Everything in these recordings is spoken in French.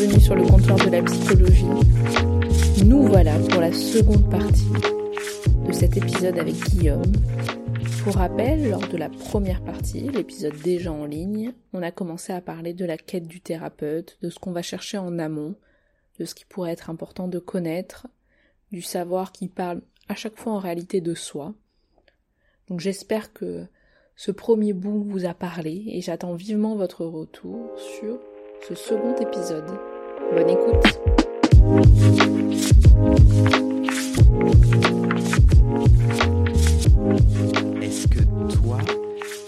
bienvenue sur le comptoir de la psychologie. Nous voilà pour la seconde partie de cet épisode avec Guillaume. Pour rappel, lors de la première partie, l'épisode déjà en ligne, on a commencé à parler de la quête du thérapeute, de ce qu'on va chercher en amont, de ce qui pourrait être important de connaître, du savoir qui parle à chaque fois en réalité de soi. Donc j'espère que ce premier bout vous a parlé et j'attends vivement votre retour sur ce second épisode. Bonne écoute. Est-ce que toi,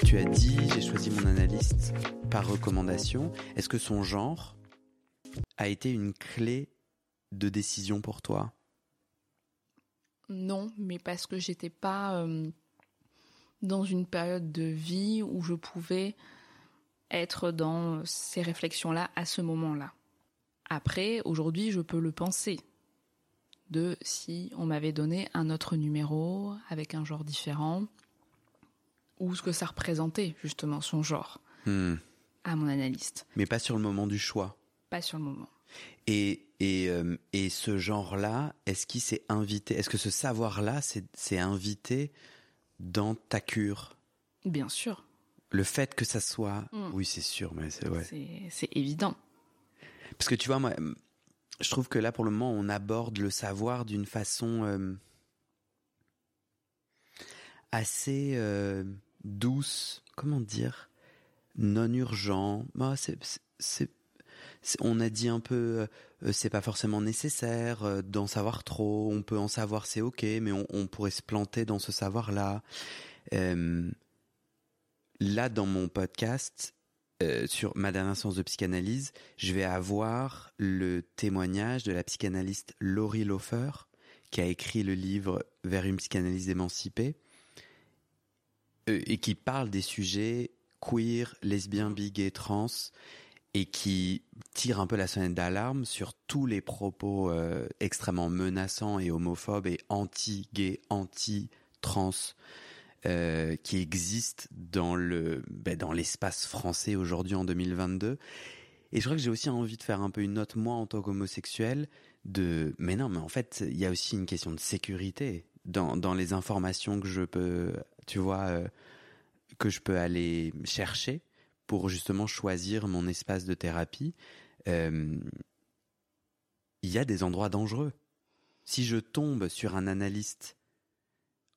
tu as dit j'ai choisi mon analyste par recommandation Est-ce que son genre a été une clé de décision pour toi? Non, mais parce que j'étais pas euh, dans une période de vie où je pouvais être dans ces réflexions-là à ce moment-là. Après, aujourd'hui, je peux le penser de si on m'avait donné un autre numéro avec un genre différent ou ce que ça représentait justement son genre Hmm. à mon analyste. Mais pas sur le moment du choix. Pas sur le moment. Et, et, euh, et ce genre-là, est-ce qu'il s'est invité Est-ce que ce savoir-là s'est invité dans ta cure? Bien sûr, Le fait que ça soit. Mm. Oui, c'est sûr, mais c'est ouais. c'est évident. Parce que tu vois, moi, euh, je trouve que là, pour le moment, on aborde le savoir d'une façon euh, assez euh, douce, comment dire, non urgent. Bah, on a dit un peu, euh, c'est pas forcément nécessaire euh, d'en savoir trop. On peut en savoir, c'est ok, mais on, pourrait se planter dans ce savoir-là. Euh, là, dans mon podcast, euh, sur ma dernière séance de psychanalyse, je vais avoir le témoignage de la psychanalyste Laurie Lofer, qui a écrit le livre Vers une psychanalyse émancipée, euh, et qui parle des sujets queer, lesbien, bi, gay, trans, et qui tire un peu la sonnette d'alarme sur tous les propos euh, extrêmement menaçants et homophobes et anti-gay, anti-trans euh, qui existent dans le ben, dans l'espace français aujourd'hui en 2022. Et je crois que j'ai aussi envie de faire un peu une note moi en tant qu'homosexuel de mais non mais en fait il y a aussi une question de sécurité dans dans les informations que je peux tu vois euh, que je peux aller chercher pour justement choisir mon espace de thérapie. Euh, il y a des endroits dangereux. Si je tombe sur un analyste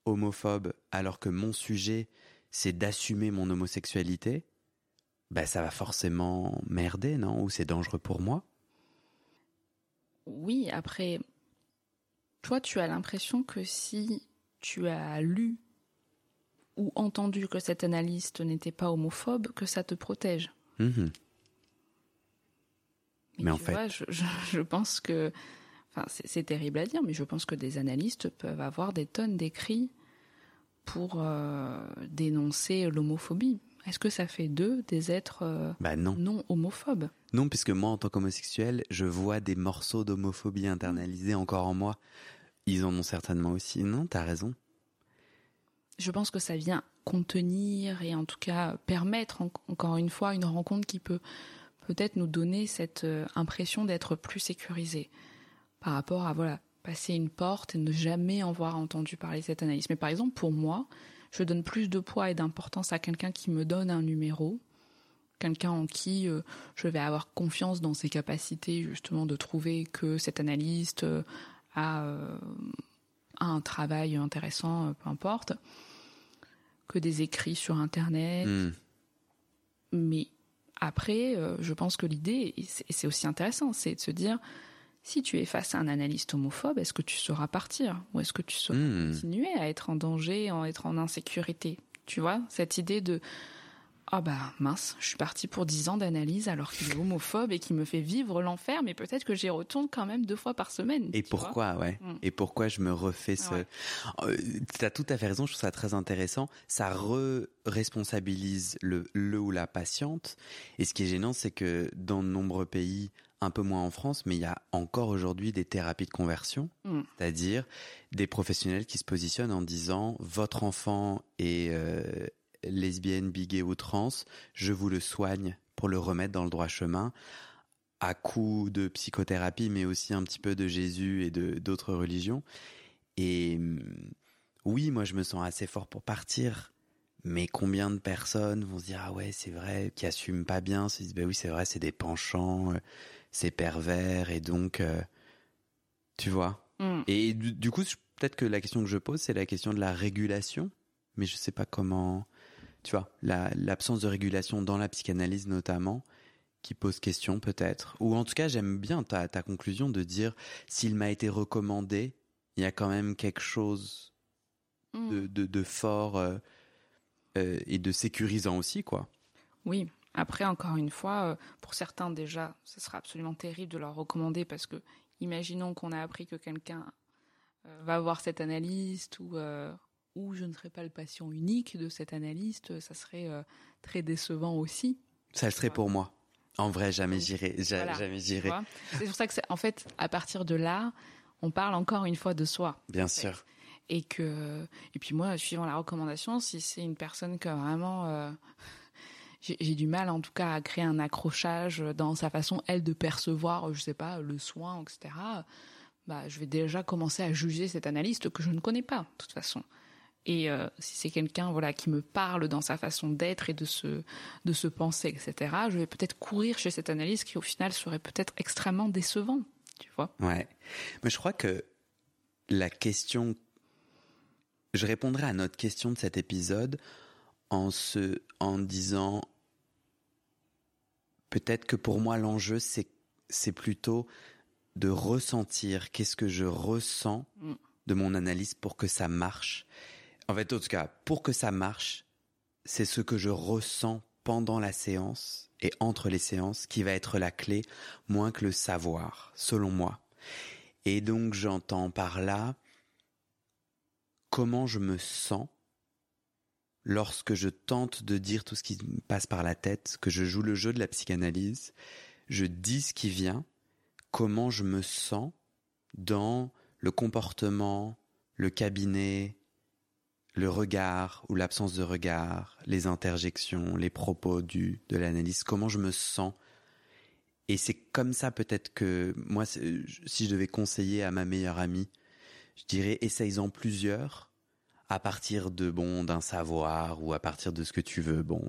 homophobe alors que mon sujet c'est d'assumer mon homosexualité, bah ça va forcément merder, non? Ou c'est dangereux pour moi? Oui, après, toi, tu as l'impression que si tu as lu ou entendu que cet analyste n'était pas homophobe, que ça te protège. Mhm. Mais en tu fait- je- je pense que, enfin, c'est terrible à dire, mais je pense que des analystes peuvent avoir des tonnes d'écrits pour euh, dénoncer l'homophobie. Est-ce que ça fait d'eux des êtres euh, Bah non. non homophobes? Non, puisque moi, en tant qu'homosexuel, je vois des morceaux d'homophobie internalisés encore en moi. Ils en ont certainement aussi. Non, t'as raison. Je pense que ça vient contenir et en tout cas permettre en- encore une fois une rencontre qui peut peut-être nous donner cette euh, impression d'être plus sécurisé par rapport à voilà passer une porte et ne jamais en avoir entendu parler de cette analyse. Mais par exemple pour moi, je donne plus de poids et d'importance à quelqu'un qui me donne un numéro, quelqu'un en qui euh, je vais avoir confiance dans ses capacités justement de trouver que cet analyste euh, a euh, a un travail intéressant, peu importe, que des écrits sur Internet. Hmm. Mais Après, je pense que l'idée, et c'est aussi intéressant, c'est de se dire, si tu es face à un analyste homophobe, est-ce que tu sauras partir Ou est-ce que tu sauras Hmm. continuer à être en danger, à être en insécurité? Tu vois, cette idée de ah bah mince, je suis partie pour 10 ans d'analyse alors qu'il est homophobe et qu'il me fait vivre l'enfer, mais peut-être que j'y retourne quand même deux fois par semaine. Et pourquoi, ouais. Mm. Et pourquoi je me refais ce. Ouais. Euh, T'as tout à fait raison. Je trouve ça très intéressant. Ça re-responsabilise le le ou la patiente. Et ce qui est gênant, c'est que dans de nombreux pays, un peu moins en France, mais il y a encore aujourd'hui des thérapies de conversion, Mm. c'est-à-dire des professionnels qui se positionnent en disant votre enfant est euh, lesbienne, bi, gay ou trans, je vous le soigne pour le remettre dans le droit chemin à coup de psychothérapie, mais aussi un petit peu de Jésus et de d'autres religions. Et hum, oui, moi je me sens assez fort pour partir. Mais combien de personnes vont se dire ah ouais c'est vrai qui assument pas bien se disent bah oui c'est vrai c'est des penchants euh, c'est pervers et donc euh, tu vois Mm. et du, du coup peut-être que la question que je pose c'est la question de la régulation mais je sais pas comment tu vois la l'absence de régulation dans la psychanalyse notamment qui pose question peut-être ou en tout cas j'aime bien ta ta conclusion de dire s'il m'a été recommandé il y a quand même quelque chose Mm. de, de, de fort euh, euh, et de sécurisant aussi, quoi. Oui. Après, encore une fois, euh, pour certains déjà, ce sera absolument terrible de leur recommander parce que, imaginons qu'on a appris que quelqu'un euh, va voir cet analyste ou euh, ou je ne serai pas le patient unique de cet analyste, ça serait euh, très décevant aussi. Ça le serait pour moi. En vrai, jamais j'irai. voilà, jamais j'irai. C'est pour ça que, en fait, à partir de là, on parle encore une fois de soi. Bien fait. sûr. Et que, et puis moi, suivant la recommandation, si c'est une personne que vraiment, euh, j'ai du mal, en tout cas, à créer un accrochage dans sa façon, elle, de percevoir, je sais pas, le soin, etc. Bah, je vais déjà commencer à juger cet analyste que je ne connais pas, de toute façon. Et euh, si c'est quelqu'un, voilà, qui me parle dans sa façon d'être et de se, de se penser, etc. Je vais peut-être courir chez cet analyste qui, au final, serait peut-être extrêmement décevant, tu vois. Ouais. Mais je crois que la question. Je répondrai à notre question de cet épisode en se, en disant peut-être que pour moi l'enjeu c'est c'est plutôt de ressentir qu'est-ce que je ressens Mm. de mon analyse pour que ça marche. En fait, en tout cas, pour que ça marche, c'est ce que je ressens pendant la séance et entre les séances qui va être la clé, moins que le savoir, selon moi. Et donc j'entends par là comment je me sens lorsque je tente de dire tout ce qui me passe par la tête, que je joue le jeu de la psychanalyse, je dis ce qui vient, comment je me sens dans le comportement, le cabinet, le regard ou l'absence de regard, les interjections, les propos du de l'analyse, comment je me sens. Et c'est comme ça peut-être que moi, si je devais conseiller à ma meilleure amie, je dirais essaye-en plusieurs à partir de bon d'un savoir ou à partir de ce que tu veux. Bon,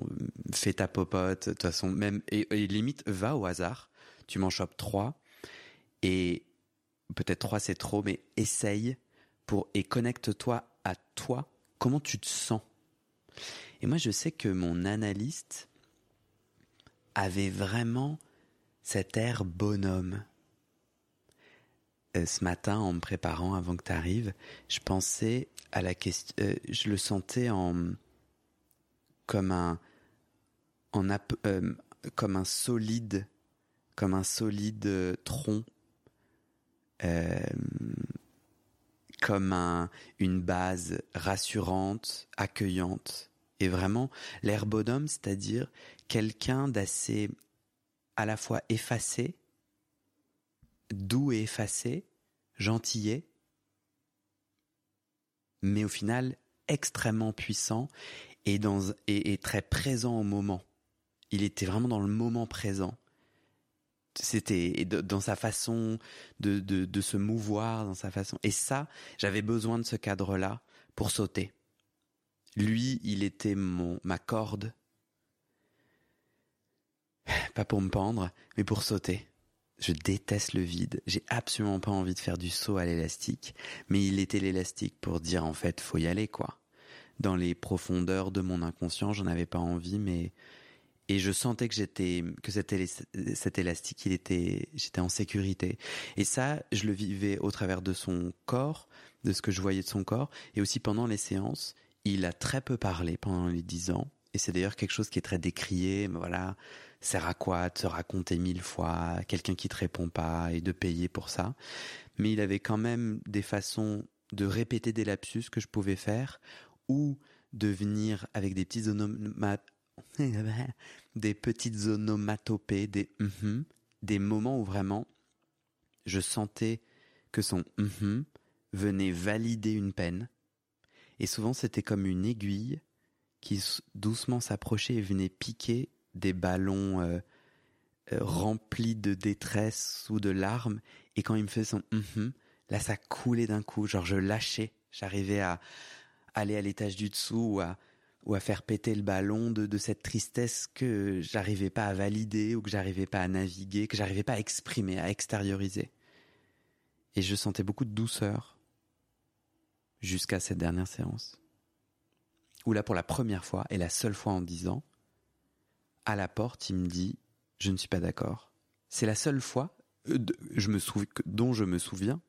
fais ta popote. De toute façon, même et, limite va au hasard. Tu m'en chopes trois et peut-être trois c'est trop, mais essaye pour et connecte-toi à toi. Comment tu te sens? Et moi, je sais que mon analyste avait vraiment cet air bonhomme. Euh, ce matin, en me préparant avant que tu arrives, je pensais à la question. euh, je le sentais en comme un euh, comme un solide, comme un solide tronc, comme un une base rassurante, accueillante, et vraiment l'air bonhomme, c'est-à-dire quelqu'un d'assez à la fois effacé, doux et effacé, gentillet, mais au final extrêmement puissant et, très présent au moment. Il était vraiment dans le moment présent. C'était dans sa façon de, de, de se mouvoir, dans sa façon. Et ça, j'avais besoin de ce cadre-là pour sauter. Lui, il était mon ma corde, pas pour me pendre, mais pour sauter. Je déteste le vide. J'ai absolument pas envie de faire du saut à l'élastique. Mais il était l'élastique pour dire en fait, faut y aller quoi. Dans les profondeurs de mon inconscient, j'en avais pas envie, mais et je sentais que j'étais que cet, cet élastique il était j'étais en sécurité et ça je le vivais au travers de son corps de ce que je voyais de son corps et aussi pendant les séances il a très peu parlé pendant les dix ans et c'est d'ailleurs quelque chose qui est très décrié mais voilà. Sert à quoi de se raconter mille fois? Quelqu'un qui te répond pas et de payer pour ça. Mais il avait quand même des façons de répéter des lapsus que je pouvais faire ou de venir avec des petites des petites onomatopées, des mhm, des moments où vraiment je sentais que son mhm venait valider une peine. Et souvent c'était comme une aiguille qui doucement s'approchait et venait piquer des ballons euh, euh, remplis de détresse ou de larmes. Et quand il me faisait son mhm, là ça coulait d'un coup, genre je lâchais, j'arrivais à aller à l'étage du dessous ou à ou à faire péter le ballon de, de cette tristesse que j'arrivais pas à valider ou que j'arrivais pas à naviguer, que j'arrivais pas à exprimer, à extérioriser. Et je sentais beaucoup de douceur jusqu'à cette dernière séance. Où là, pour la première fois, et la seule fois en dix ans, à la porte, il me dit, je ne suis pas d'accord. C'est la seule fois euh, dont je me souviens,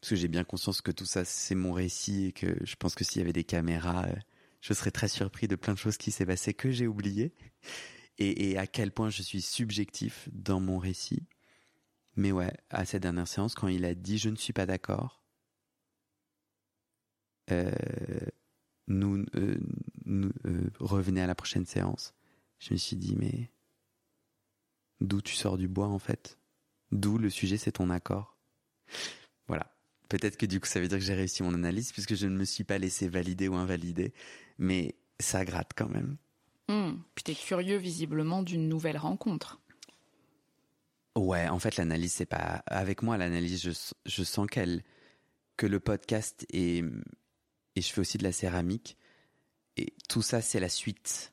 parce que j'ai bien conscience que tout ça, c'est mon récit et que je pense que s'il y avait des caméras, euh, je serais très surpris de plein de choses qui s'est passé que j'ai oublié et, et à quel point je suis subjectif dans mon récit. Mais ouais, à cette dernière séance, quand il a dit je ne suis pas d'accord, euh, nous, euh, nous euh, revenez à la prochaine séance. Je me suis dit mais d'où tu sors du bois en fait? D'où le sujet c'est ton accord? Voilà. Peut-être que du coup ça veut dire que j'ai réussi mon analyse puisque je ne me suis pas laissé valider ou invalider, mais ça gratte quand même. Hmm. Puis t'es curieux visiblement d'une nouvelle rencontre. Ouais, en fait l'analyse c'est pas avec moi l'analyse je, je sens qu'elle que le podcast et et je fais aussi de la céramique et tout ça c'est la suite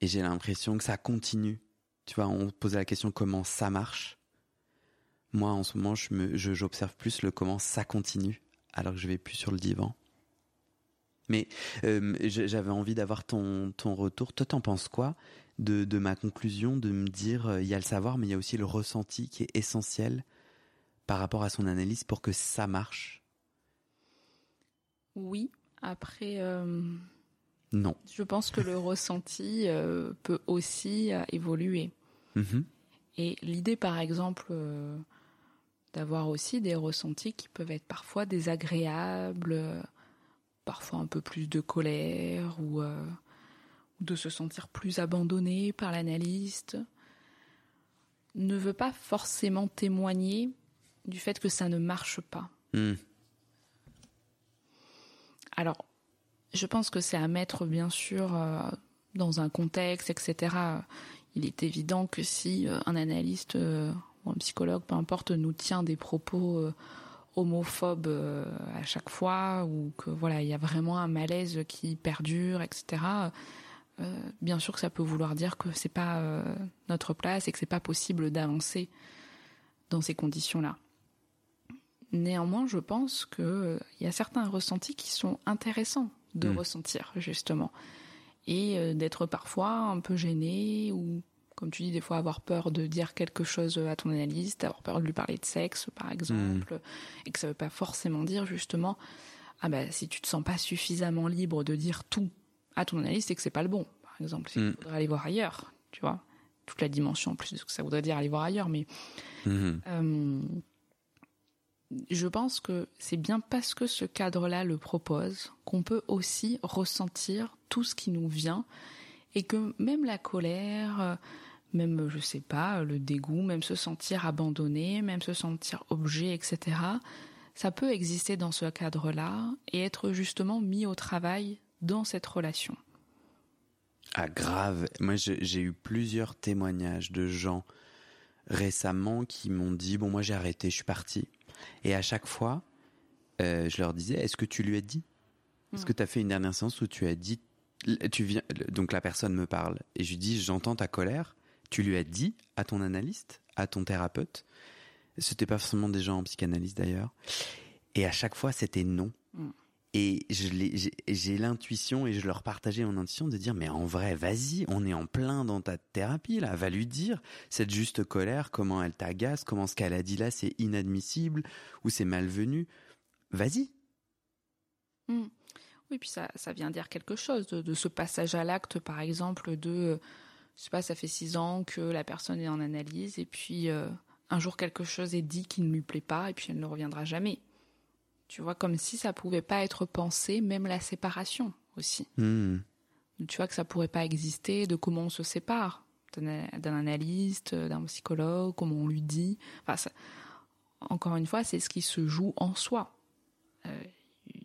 et j'ai l'impression que ça continue. Tu vois, on posait la question comment ça marche. Moi en ce moment je j'observe plus le comment ça continue alors que je vais plus sur le divan. Mais euh, j'avais envie d'avoir ton, ton retour. Toi, t'en penses quoi de, de ma conclusion, de me dire, euh, il y a le savoir, mais il y a aussi le ressenti qui est essentiel par rapport à son analyse pour que ça marche? Oui. Après, euh, Non. je pense que le ressenti euh, peut aussi euh, évoluer. Mhm. Et l'idée, par exemple, euh, d'avoir aussi des ressentis qui peuvent être parfois désagréables, parfois un peu plus de colère ou ou de se sentir plus abandonné par l'analyste, ne veut pas forcément témoigner du fait que ça ne marche pas. Hmm. Alors, je pense que c'est à mettre bien sûr euh, dans un contexte, etc. Il est évident que si euh, un analyste euh, ou un psychologue, peu importe, nous tient des propos homophobes à chaque fois, ou que voilà, il y a vraiment un malaise qui perdure, etc. bien sûr que ça peut vouloir dire que c'est pas notre place et que c'est pas possible d'avancer dans ces conditions-là. Néanmoins, je pense que euh, y a certains ressentis qui sont intéressants de Mm. ressentir justement et euh, d'être parfois un peu gêné ou comme tu dis des fois avoir peur de dire quelque chose à ton analyste, avoir peur de lui parler de sexe par exemple et que ça veut pas forcément dire justement ah bah si tu te sens pas suffisamment libre de dire tout à ton analyste c'est que c'est pas le bon par exemple il Mm. faudrait aller voir ailleurs, tu vois? Toute la dimension en plus de ce que ça voudrait dire aller voir ailleurs mais Mhm. euh, je pense que c'est bien parce que ce cadre-là le propose qu'on peut aussi ressentir tout ce qui nous vient et que même la colère, même je sais pas, le dégoût, même se sentir abandonné, même se sentir objet, etc. Ça peut exister dans ce cadre-là et être justement mis au travail dans cette relation. Ah grave. Moi j'ai eu plusieurs témoignages de gens récemment qui m'ont dit bon moi j'ai arrêté, je suis parti. Et à chaque fois, euh, je leur disais est-ce que tu lui as dit? Est-ce que tu as fait une dernière séance où tu as dit tu viens donc la personne me parle et je lui dis j'entends ta colère, tu lui as dit à ton analyste, à ton thérapeute? C'était pas forcément des gens en psychanalyse d'ailleurs. Et à chaque fois c'était non. Mm. Et j'ai l'intuition et je leur partageais mon intuition de dire mais en vrai vas-y on est en plein dans ta thérapie là. Va lui dire cette juste colère comment elle t'agace comment ce qu'elle a dit là c'est inadmissible ou c'est malvenu. Vas-y. Oui, puis ça, ça vient dire quelque chose de, de ce passage à l'acte, par exemple, de, euh, je sais pas, ça fait six ans que la personne est en analyse et puis euh, un jour quelque chose est dit qui ne lui plaît pas et puis elle ne reviendra jamais. Tu vois, comme si ça pouvait pas être pensé, même la séparation aussi. Hmm. Tu vois que ça pourrait pas exister, de comment on se sépare d'un analyste, d'un psychologue, comment on lui dit. Enfin, ça- encore une fois, c'est ce qui se joue en soi. Euh,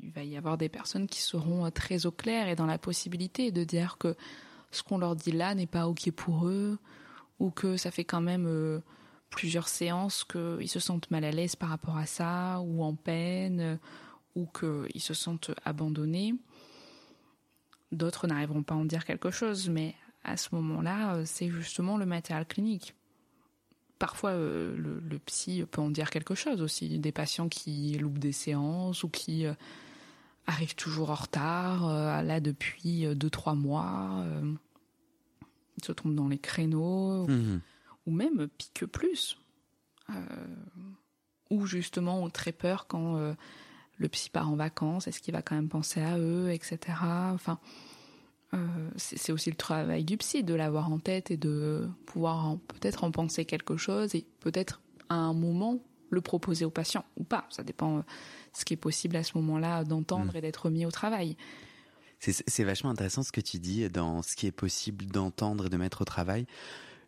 il va y avoir des personnes qui seront euh, très au clair et dans la possibilité de dire que ce qu'on leur dit là n'est pas ok pour eux ou que ça fait quand même euh, plusieurs séances qu'ils se sentent mal à l'aise par rapport à ça ou en peine ou qu'ils se sentent abandonnés. D'autres n'arriveront pas à en dire quelque chose, mais à ce moment-là, euh, c'est justement le matériel clinique. Parfois, euh, le, psy peut en dire quelque chose aussi. Des patients qui loupent des séances ou qui euh, arrivent toujours en retard, là depuis euh, deux trois mois, ils se trompent dans les créneaux, ou même pique plus. Euh, ou justement ont très peur quand euh, le psy part en vacances, est-ce qu'il va quand même penser à eux, etc. Enfin, euh, c'est aussi le travail du psy de l'avoir en tête et de pouvoir peut-être en penser quelque chose et peut-être à un moment le proposer au patient ou pas. Ça dépend ce qui est possible à ce moment-là d'entendre et d'être mis au travail. C'est vachement intéressant ce que tu dis dans ce qui est possible d'entendre et de mettre au travail.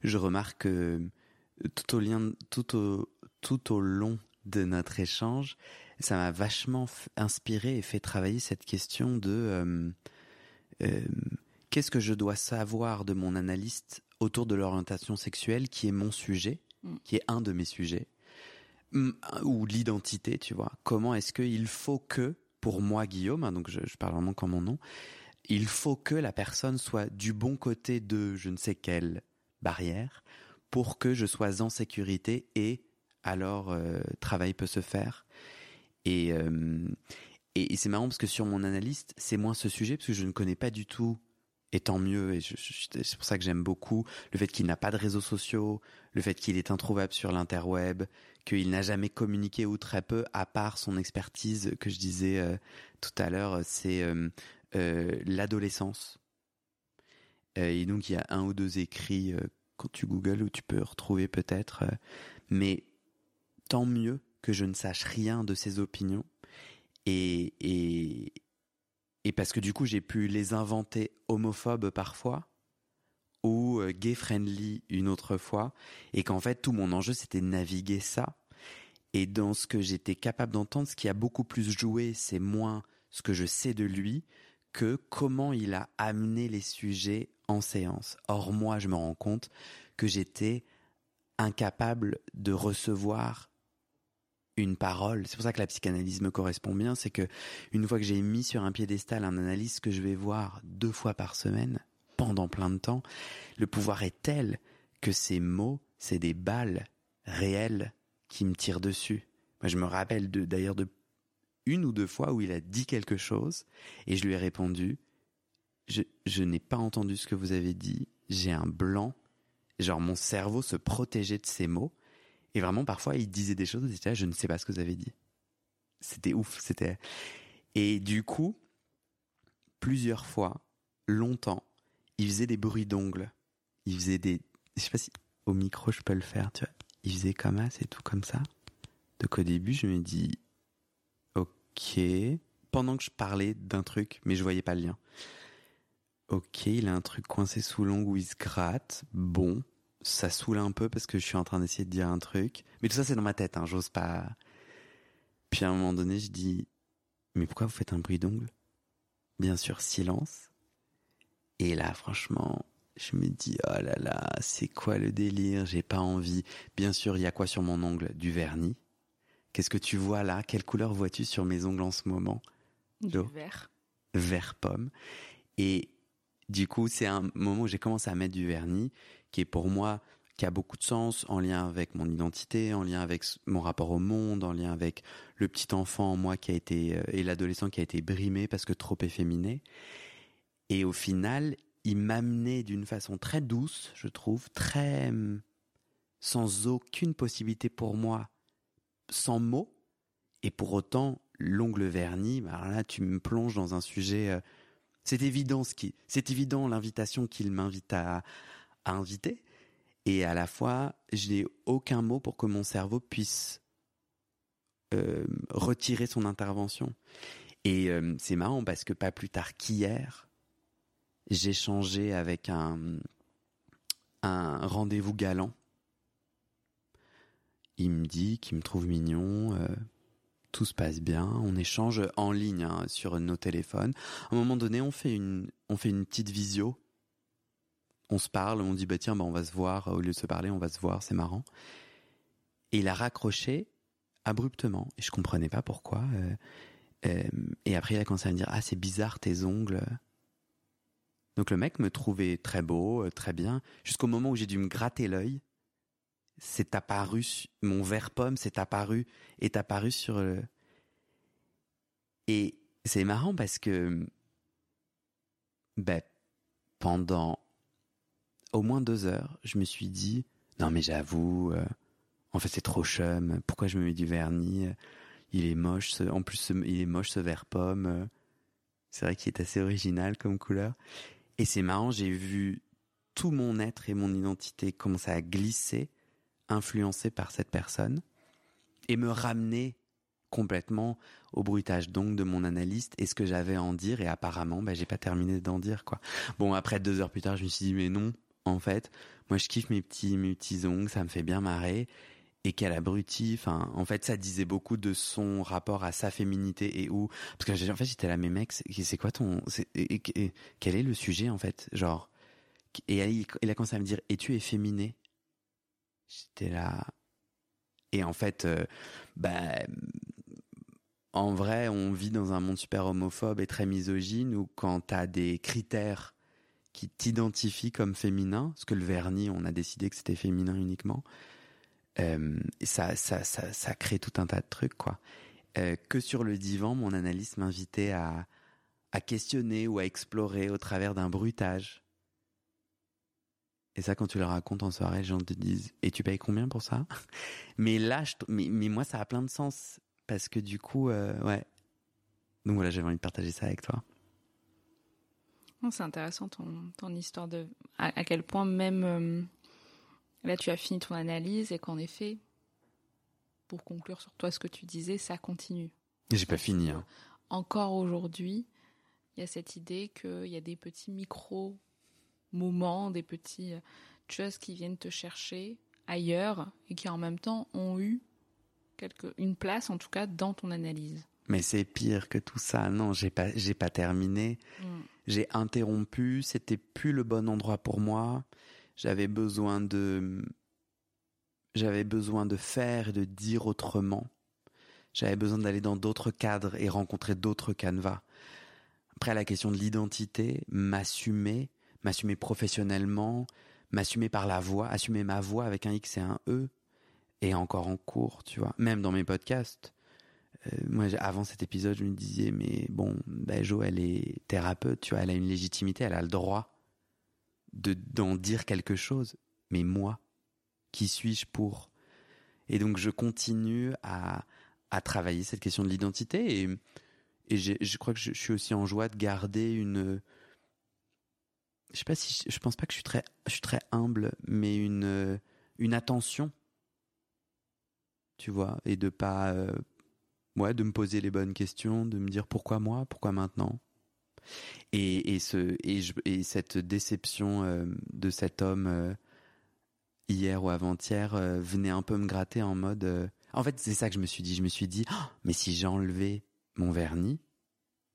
Je remarque que tout au lien, tout au, tout au long de notre échange, ça m'a vachement inspiré et fait travailler cette question de euh, euh, qu'est-ce que je dois savoir de mon analyste autour de l'orientation sexuelle qui est mon sujet, qui est un de mes sujets, ou l'identité, tu vois. Comment est-ce qu'il faut que, pour moi Guillaume, hein, donc je, je parle vraiment comme mon nom, il faut que la personne soit du bon côté de je ne sais quelle barrière pour que je sois en sécurité et alors euh, travail peut se faire. Et, euh, et, et c'est marrant parce que sur mon analyste, c'est moins ce sujet parce que je ne connais pas du tout. Et tant mieux, et c'est pour ça que j'aime beaucoup le fait qu'il n'a pas de réseaux sociaux, le fait qu'il est introuvable sur l'interweb, qu'il n'a jamais communiqué ou très peu, à part son expertise que je disais euh, tout à l'heure, c'est l'adolescence. Et donc il y a un ou deux écrits quand tu googles où tu peux retrouver peut-être, euh, mais tant mieux que je ne sache rien de ses opinions. Et et et parce que du coup j'ai pu les inventer homophobes parfois ou euh, gay friendly une autre fois et qu'en fait tout mon enjeu c'était de naviguer ça. Et dans ce que j'étais capable d'entendre ce qui a beaucoup plus joué c'est moins ce que je sais de lui que comment il a amené les sujets en séance. Or moi je me rends compte que j'étais incapable de recevoir une parole. C'est pour ça que la psychanalyse me correspond bien, c'est que une fois que j'ai mis sur un piédestal un analyste que je vais voir deux fois par semaine pendant plein de temps, le pouvoir est tel que ces mots, c'est des balles réelles qui me tirent dessus. Je me rappelle de, d'ailleurs de une ou deux fois où il a dit quelque chose et je lui ai répondu, je, n'ai pas entendu ce que vous avez dit, j'ai un blanc, genre mon cerveau se protégeait de ces mots. Et vraiment parfois il disait des choses. Là, je ne sais pas ce que vous avez dit. C'était ouf, c'était. Et du coup plusieurs fois, longtemps, il faisait des bruits d'ongles, il faisait des, je sais pas si au micro je peux le faire, tu vois, il faisait comme ça, c'est tout comme ça. Donc au début je me dis ok, pendant que je parlais d'un truc, mais je voyais pas le lien. Ok, il a un truc coincé sous l'ongle où il se gratte. Bon, ça saoule un peu parce que je suis en train d'essayer de dire un truc. Mais tout ça, c'est dans ma tête, hein, j'ose pas. Puis à un moment donné, je dis, mais pourquoi vous faites un bruit d'ongle? Bien sûr, silence. Et là, franchement, je me dis, oh là là, c'est quoi le délire? J'ai pas envie. Bien sûr, il y a quoi sur mon ongle? Du vernis. Qu'est-ce que tu vois là? Quelle couleur vois-tu sur mes ongles en ce moment? Du vert. vert pomme. Et du coup, c'est un moment où j'ai commencé à mettre du vernis, qui est pour moi qui a beaucoup de sens en lien avec mon identité, en lien avec mon rapport au monde, en lien avec le petit enfant en moi qui a été euh, et l'adolescent qui a été brimé parce que trop efféminé. Et au final, il m'amenait d'une façon très douce, je trouve, très sans aucune possibilité pour moi, sans mots. Et pour autant, l'ongle verni, bah là, tu me plonges dans un sujet. C'est évident l'invitation qu'il m'invite à, inviter. Et à la fois, je n'ai aucun mot pour que mon cerveau puisse euh, retirer son intervention. Et euh, c'est marrant parce que pas plus tard qu'hier, j'ai changé avec un, un rendez-vous galant. Il me dit qu'il me trouve mignon, euh, tout se passe bien, on échange en ligne hein, sur nos téléphones. À un moment donné, on fait une, on fait une petite visio. On se parle, on dit bah tiens, bah on va se voir au lieu de se parler, on va se voir, c'est marrant. Et il a raccroché abruptement et je comprenais pas pourquoi. euh, euh, et après, il a commencé à me dire ah c'est bizarre tes ongles. Donc le mec me trouvait très beau, euh, très bien, jusqu'au moment où j'ai dû me gratter l'œil. C'est apparu, mon verre pomme s'est apparu, est apparu sur le. Et c'est marrant parce que, ben, pendant au moins deux heures, je me suis dit, non mais j'avoue, euh, en fait c'est trop chum, pourquoi je me mets du vernis, euh, il est moche, ce- en plus il est moche ce verre pomme, euh, c'est vrai qu'il est assez original comme couleur. Et c'est marrant, j'ai vu tout mon être et mon identité commencer à glisser, influencé par cette personne, et me ramener complètement au bruitage donc de mon analyste et ce que j'avais à en dire. Et apparemment bah, j'ai pas terminé d'en dire quoi. Bon après deux heures plus tard je me suis dit mais non en fait moi je kiffe mes petits mes ongles ça me fait bien marrer. Et quel abruti. Enfin en fait ça disait beaucoup de son rapport à sa féminité et où parce que en fait j'étais là mais mec c'est quoi ton et- et- et quel est le sujet en fait? Genre et il a commencé à me dire es-tu efféminé? J'étais là et en fait euh, bah en vrai, on vit dans un monde super homophobe et très misogyne où quand t'as des critères qui t'identifient comme féminin, parce que le vernis, on a décidé que c'était féminin uniquement, euh, ça, ça, ça, ça crée tout un tas de trucs, quoi. Euh, que sur le divan, mon analyste m'invitait à, à questionner ou à explorer au travers d'un bruitage. Et ça, quand tu le racontes en soirée, les gens te disent Et tu payes combien pour ça? Mais là, je, mais, mais moi, ça a plein de sens. Parce que du coup, euh, ouais. Donc voilà, j'avais envie de partager ça avec toi. C'est intéressant ton, ton histoire de à, à quel point même euh, là tu as fini ton analyse et qu'en effet, pour conclure sur toi ce que tu disais, ça continue. J'ai pas fini. Hein. Encore aujourd'hui, il y a cette idée qu'il y a des petits micro moments, des petits euh, choses qui viennent te chercher ailleurs et qui en même temps ont eu quelque, une place en tout cas dans ton analyse. Mais c'est pire que tout ça. Non, j'ai pas, j'ai pas terminé. J'ai interrompu. C'était plus le bon endroit pour moi. J'avais besoin de, j'avais besoin de faire et de dire autrement. J'avais besoin d'aller dans d'autres cadres et rencontrer d'autres canevas. Après, la question de l'identité, m'assumer, m'assumer professionnellement, m'assumer par la voix, assumer ma voix avec un X et un E, est encore en cours, tu vois. Même dans mes podcasts. Euh, moi, avant cet épisode, je me disais, mais bon, ben, Jo, elle est thérapeute, tu vois, elle a une légitimité, elle a le droit de d'en dire quelque chose. Mais moi, qui suis-je pour? Et donc, je continue à à travailler cette question de l'identité et et je crois que je suis aussi en joie de garder une je sais pas si je, pense pas que je suis très humble mais une une attention. Tu vois et de pas euh, ouais de me poser les bonnes questions de me dire pourquoi moi pourquoi maintenant. Et cette déception euh, de cet homme euh, hier ou avant-hier euh, venait un peu me gratter en mode euh, en fait c'est ça que je me suis dit. Je me suis dit Ah, mais si j'enlevais mon vernis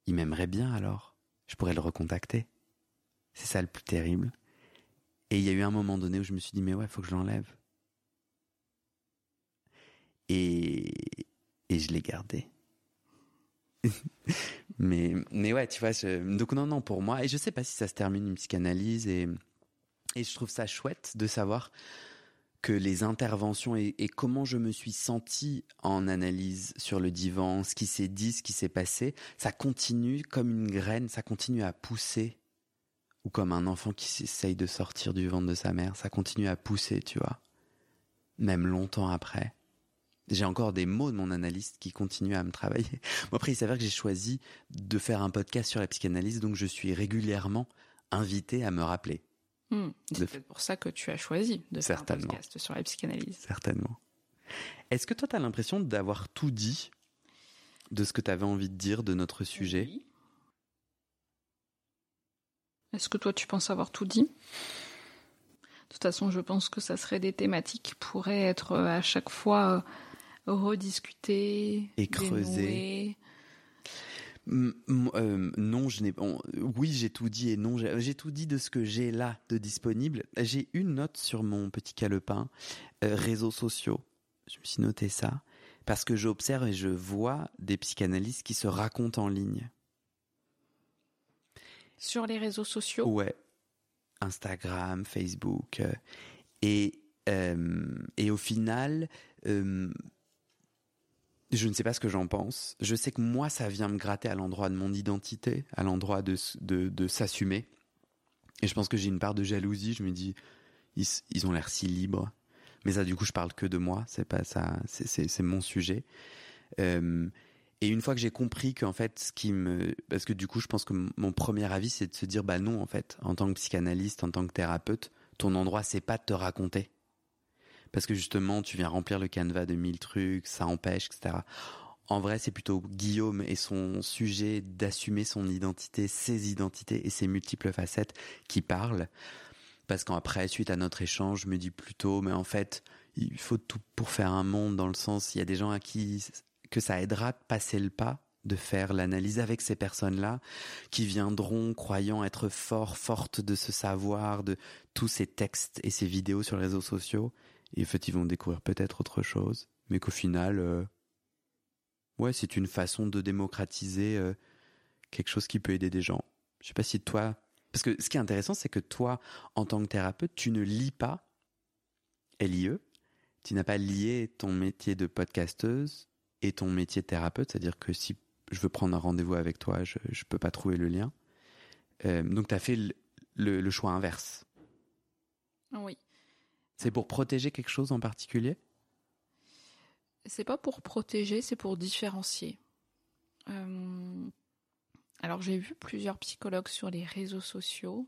il m'aimerait bien alors. Je pourrais le recontacter c'est ça le plus terrible et il y a eu un moment donné où je me suis dit mais ouais faut que je l'enlève et et je l'ai gardé mais mais ouais tu vois donc non non pour moi et je sais pas si ça se termine une psychanalyse et et je trouve ça chouette de savoir que les interventions et, et comment je me suis senti en analyse sur le divan, ce qui s'est dit, ce qui s'est passé, ça continue comme une graine, ça continue à pousser. Ou comme un enfant qui essaye de sortir du ventre de sa mère, ça continue à pousser, tu vois. Même longtemps après. J'ai encore des mots de mon analyste qui continuent à me travailler. Bon, après, il s'avère que j'ai choisi de faire un podcast sur la psychanalyse, donc je suis régulièrement invité à me rappeler. Hmm. De- C'est peut-être pour ça que tu as choisi de faire un podcast sur la psychanalyse. Certainement. Est-ce que toi, tu as l'impression d'avoir tout dit de ce que tu avais envie de dire de notre sujet? Oui. Est-ce que toi tu penses avoir tout dit? De toute façon, je pense que ça serait des thématiques qui pourraient être euh, à chaque fois euh, rediscutées Et creusées. euh, non, je n'ai. on- oui, j'ai tout dit et non, j'ai j'ai tout dit de ce que j'ai là de disponible. J'ai une note sur mon petit calepin euh, réseaux sociaux. Je me suis noté ça parce que j'observe et je vois des psychanalystes qui se racontent en ligne. Sur les réseaux sociaux? Ouais. Instagram, Facebook. euh, et, euh, et au final, euh, je ne sais pas ce que j'en pense. Je sais que moi, ça vient me gratter à l'endroit de mon identité, à l'endroit de, de, s'assumer. Et je pense que j'ai une part de jalousie. Je me dis, ils, ils ont l'air si libres. Mais ça, du coup, je parle que de moi. C'est pas ça. C'est, mon sujet. Et une fois que j'ai compris qu'en fait, ce qui me, parce que du coup, je pense que mon premier avis, c'est de se dire, bah non, en fait, en tant que psychanalyste, en tant que thérapeute, ton endroit, c'est pas de te raconter. Parce que justement, tu viens remplir le canevas de mille trucs, ça empêche, etc. En vrai, c'est plutôt Guillaume et son sujet d'assumer son identité, ses identités et ses multiples facettes qui parlent. Parce qu'après, suite à notre échange, je me dis plutôt, mais en fait, il faut tout pour faire un monde dans le sens, il y a des gens à qui que ça aidera de passer le pas, de faire l'analyse avec ces personnes-là, qui viendront croyant être forts, fortes de ce savoir, de tous ces textes et ces vidéos sur les réseaux sociaux. Et en fait, ils vont découvrir peut-être autre chose, mais qu'au final, euh, ouais, c'est une façon de démocratiser euh, quelque chose qui peut aider des gens. Je sais pas si toi, parce que ce qui est intéressant, c'est que toi, en tant que thérapeute, tu ne lis pas LIE, tu n'as pas lié ton métier de podcasteuse et ton métier de thérapeute, c'est-à-dire que si je veux prendre un rendez-vous avec toi, je je peux pas trouver le lien. Euh, donc tu as fait le, le- le choix inverse. Oui. C'est pour protéger quelque chose en particulier? C'est pas pour protéger, c'est pour différencier. Euh, Alors j'ai vu plusieurs psychologues sur les réseaux sociaux,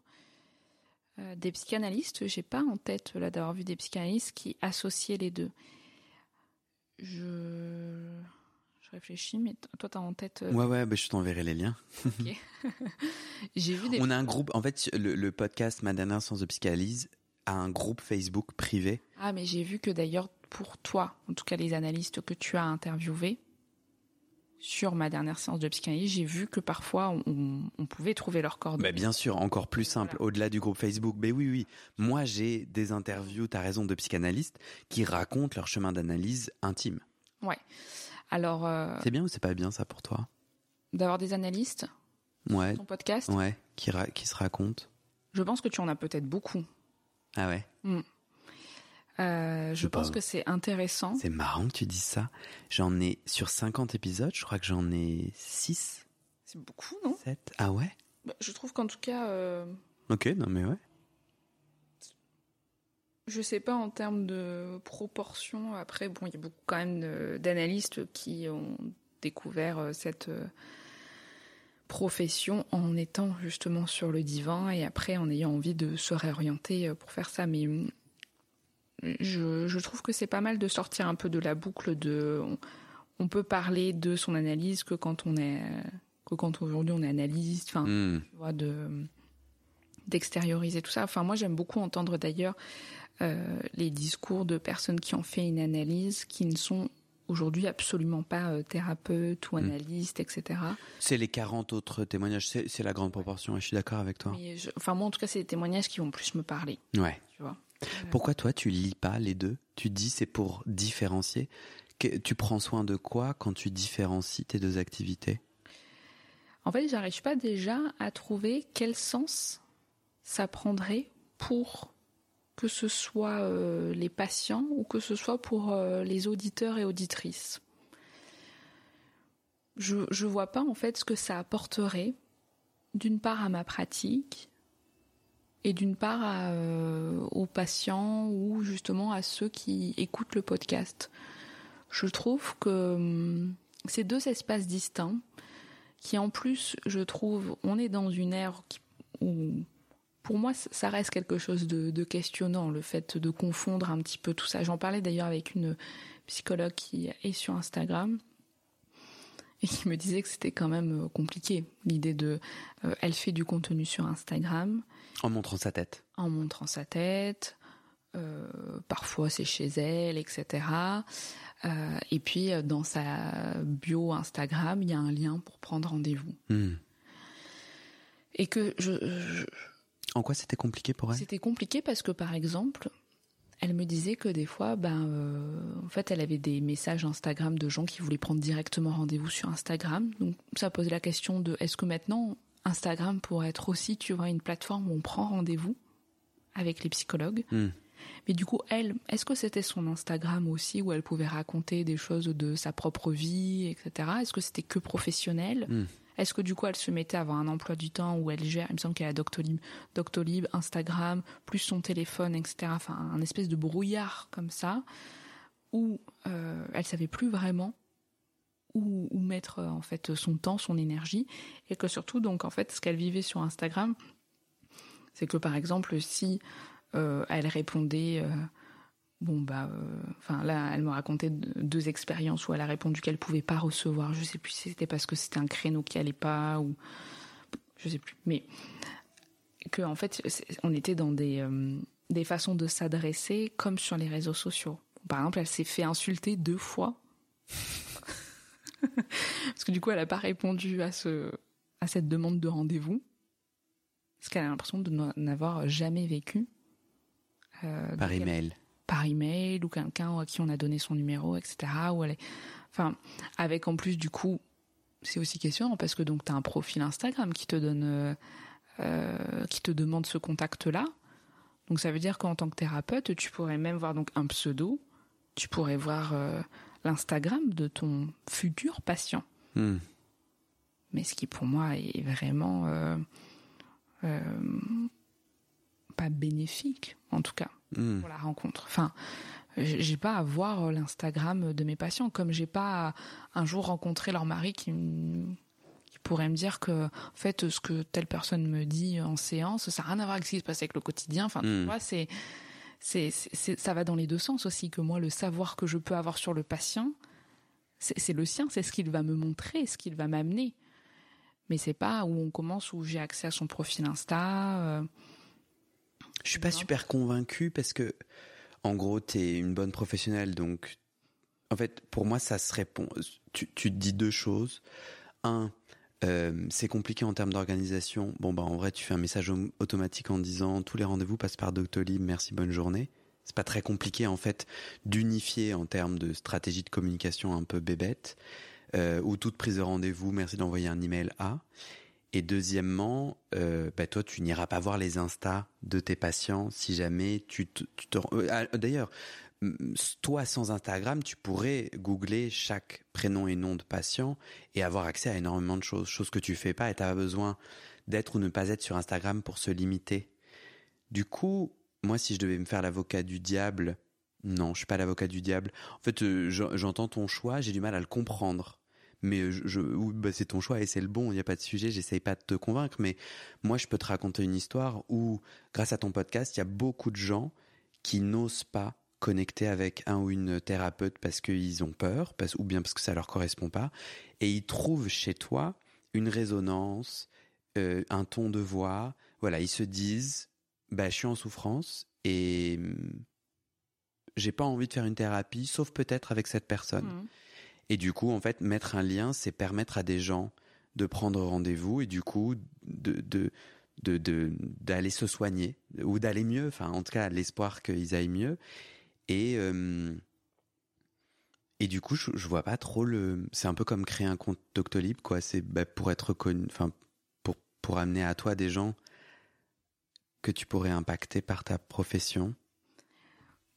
Euh, des psychanalystes. J'ai pas en tête là d'avoir vu des psychanalystes qui associaient les deux. Je je réfléchis, mais toi t'as en tête. euh, Ouais, ouais, bah, je t'enverrai les liens. J'ai vu des. On a un groupe, en fait, le, le podcast Ma dernière séance de psychanalyse a un groupe Facebook privé. Ah mais j'ai vu que d'ailleurs pour toi, en tout cas les analystes que tu as interviewés sur ma dernière séance de psychanalyse, j'ai vu que parfois on- pouvait trouver leur coordonnées. Bah, bien sûr, encore plus simple, Voilà. au-delà du groupe Facebook. Mais oui, oui. Moi, j'ai des interviews, t'as raison, de psychanalystes qui racontent leur chemin d'analyse intime. Ouais. Alors euh, C'est bien ou c'est pas bien ça pour toi? d'avoir des analystes, Ouais, ton podcast, ouais, qui, ra- qui se racontent. je pense que tu en as peut-être beaucoup. Ah ouais, Euh, je pense que c'est intéressant. c'est marrant que tu dises ça. J'en ai, sur 50 épisodes, je crois que j'en ai 6, C'est beaucoup, non? 7. Ah ouais? Bah, Je trouve qu'en tout cas, euh, Ok, non mais ouais. je sais pas en termes de proportion. Après, bon, il y a beaucoup quand même d'analystes qui ont découvert euh, cette profession en étant justement sur le divan et après en ayant envie de se réorienter pour faire ça. Mais hum, je, je trouve que c'est pas mal de sortir un peu de la boucle de. On, on peut parler de son analyse que quand on est que quand aujourd'hui on est analyste. Enfin, Hmm. tu vois, de d'extérioriser tout ça. Enfin, moi, j'aime beaucoup entendre d'ailleurs euh, les discours de personnes qui ont fait une analyse, qui ne sont aujourd'hui absolument pas euh, thérapeutes ou analystes, etc. C'est les 40 autres témoignages, c'est c'est la grande proportion, et je suis d'accord avec toi. Mais je- enfin, moi, en tout cas, c'est des témoignages qui vont plus me parler, Ouais. tu vois. Pourquoi toi tu lis pas les deux? Tu dis c'est pour différencier. Que- tu prends soin de quoi quand tu différencies tes deux activités? En fait, j'arrive pas déjà à trouver quel sens ça prendrait pour que ce soit euh, les patients ou que ce soit pour euh, les auditeurs et auditrices. Je je vois pas en fait ce que ça apporterait d'une part à ma pratique et d'une part euh, aux patients ou justement à ceux qui écoutent le podcast. Je trouve que hum, ces deux espaces distincts qui en plus, je trouve, on est dans une ère où pour moi, ça reste quelque chose de, de, questionnant, le fait de confondre un petit peu tout ça. J'en parlais d'ailleurs avec une psychologue qui est sur Instagram et qui me disait que c'était quand même euh, compliqué, l'idée de... Euh, elle fait du contenu sur Instagram. En montrant sa tête. En montrant sa tête. Euh, parfois c'est chez elle, etc. Euh, et puis euh, dans sa bio Instagram, il y a un lien pour prendre rendez-vous. Hmm. Et que je, je En quoi c'était compliqué pour elle? C'était compliqué parce que par exemple, elle me disait que des fois, ben, euh, en fait, elle avait des messages Instagram de gens qui voulaient prendre directement rendez-vous sur Instagram. Donc, ça posait la question de est-ce que maintenant Instagram pourrait être aussi, tu vois, une plateforme où on prend rendez-vous avec les psychologues. Hmm. Mais du coup, elle, est-ce que c'était son Instagram aussi où elle pouvait raconter des choses de sa propre vie, etc. Est-ce que c'était que professionnel? Hmm. Est-ce que du coup, elle se mettait à avoir un emploi du temps où elle gère, il me semble qu'elle a Doctolib, Doctolib, Instagram, plus son téléphone, etc. Enfin, un espèce de brouillard comme ça, où euh, elle savait plus vraiment où, mettre euh, en fait son temps, son énergie, et que surtout, donc en fait, ce qu'elle vivait sur Instagram, c'est que par exemple, si euh, elle répondait euh, bon bah enfin là elle me racontait deux expériences où elle a répondu qu'elle pouvait pas recevoir. Je sais plus si c'était parce que c'était un créneau qui allait pas ou je sais plus. Mais que en fait on était dans des des façons de s'adresser comme sur les réseaux sociaux. Par exemple elle s'est fait insulter deux fois parce que du coup elle a pas répondu à ce à cette demande de rendez-vous parce qu'elle a l'impression de n'avoir jamais vécu euh, par email par email ou quelqu'un à qui on a donné son numéro, etc. Ou elle est... Enfin, avec en plus du coup, c'est aussi question parce que donc tu as un profil Instagram qui te donne, euh, euh, qui te demande ce contact-là. Donc ça veut dire qu'en tant que thérapeute, tu pourrais même voir donc un pseudo, tu pourrais voir euh, l'Instagram de ton futur patient. Hmm. Mais ce qui pour moi est vraiment euh, pas bénéfique, en tout cas mmh. pour la rencontre. Enfin, j'ai pas à voir l'Instagram de mes patients, comme j'ai pas à un jour rencontrer leur mari qui, qui pourrait me dire que, en fait, ce que telle personne me dit en séance, ça n'a rien à voir avec ce qui se passe avec le quotidien. Enfin, mmh. tu vois, c'est, c'est, ça va dans les deux sens aussi. Que moi, le savoir que je peux avoir sur le patient, c'est le sien, c'est ce qu'il va me montrer, ce qu'il va m'amener. Mais c'est pas où on commence où j'ai accès à son profil Insta. Euh, je suis pas super convaincu parce que, en gros, t'es une bonne professionnelle, donc, en fait, pour moi, ça se répond. Tu, tu te dis deux choses. Un, euh, c'est compliqué en termes d'organisation. Bon, bah, en vrai, tu fais un message automatique en disant tous les rendez-vous passent par Doctolib, merci, bonne journée. C'est pas très compliqué, en fait, d'unifier en termes de stratégie de communication un peu bébête, euh, ou toute prise de rendez-vous, merci d'envoyer un email à. Et deuxièmement, euh, bah toi, tu n'iras pas voir les Insta de tes patients si jamais tu te... Tu te euh, D'ailleurs, toi, sans Instagram, tu pourrais googler chaque prénom et nom de patient et avoir accès à énormément de choses, choses que tu fais pas et t'as pas besoin d'être ou ne pas être sur Instagram pour se limiter. Du coup, moi, si je devais me faire l'avocat du diable, non, je suis pas l'avocat du diable. En fait, euh, j'entends ton choix, j'ai du mal à le comprendre mais bah c'est ton choix et c'est le bon, il n'y a pas de sujet, j'essaye pas de te convaincre, mais moi je peux te raconter une histoire où, grâce à ton podcast, il y a beaucoup de gens qui n'osent pas connecter avec un ou une thérapeute parce qu'ils ont peur, parce, ou bien parce que ça leur correspond pas, et ils trouvent chez toi une résonance, euh, un ton de voix, voilà, ils se disent, bah je suis en souffrance et j'ai pas envie de faire une thérapie, sauf peut-être avec cette personne. Mmh. Et du coup, en fait, mettre un lien, c'est permettre à des gens de prendre rendez-vous et du coup de de de d'aller se soigner ou d'aller mieux. Enfin, en tout cas, l'espoir qu'ils aillent mieux. Et euh, et du coup, je, je vois pas trop le. C'est un peu comme créer un compte Doctolib, quoi. C'est bah, pour être connu, enfin pour amener à toi des gens que tu pourrais impacter par ta profession.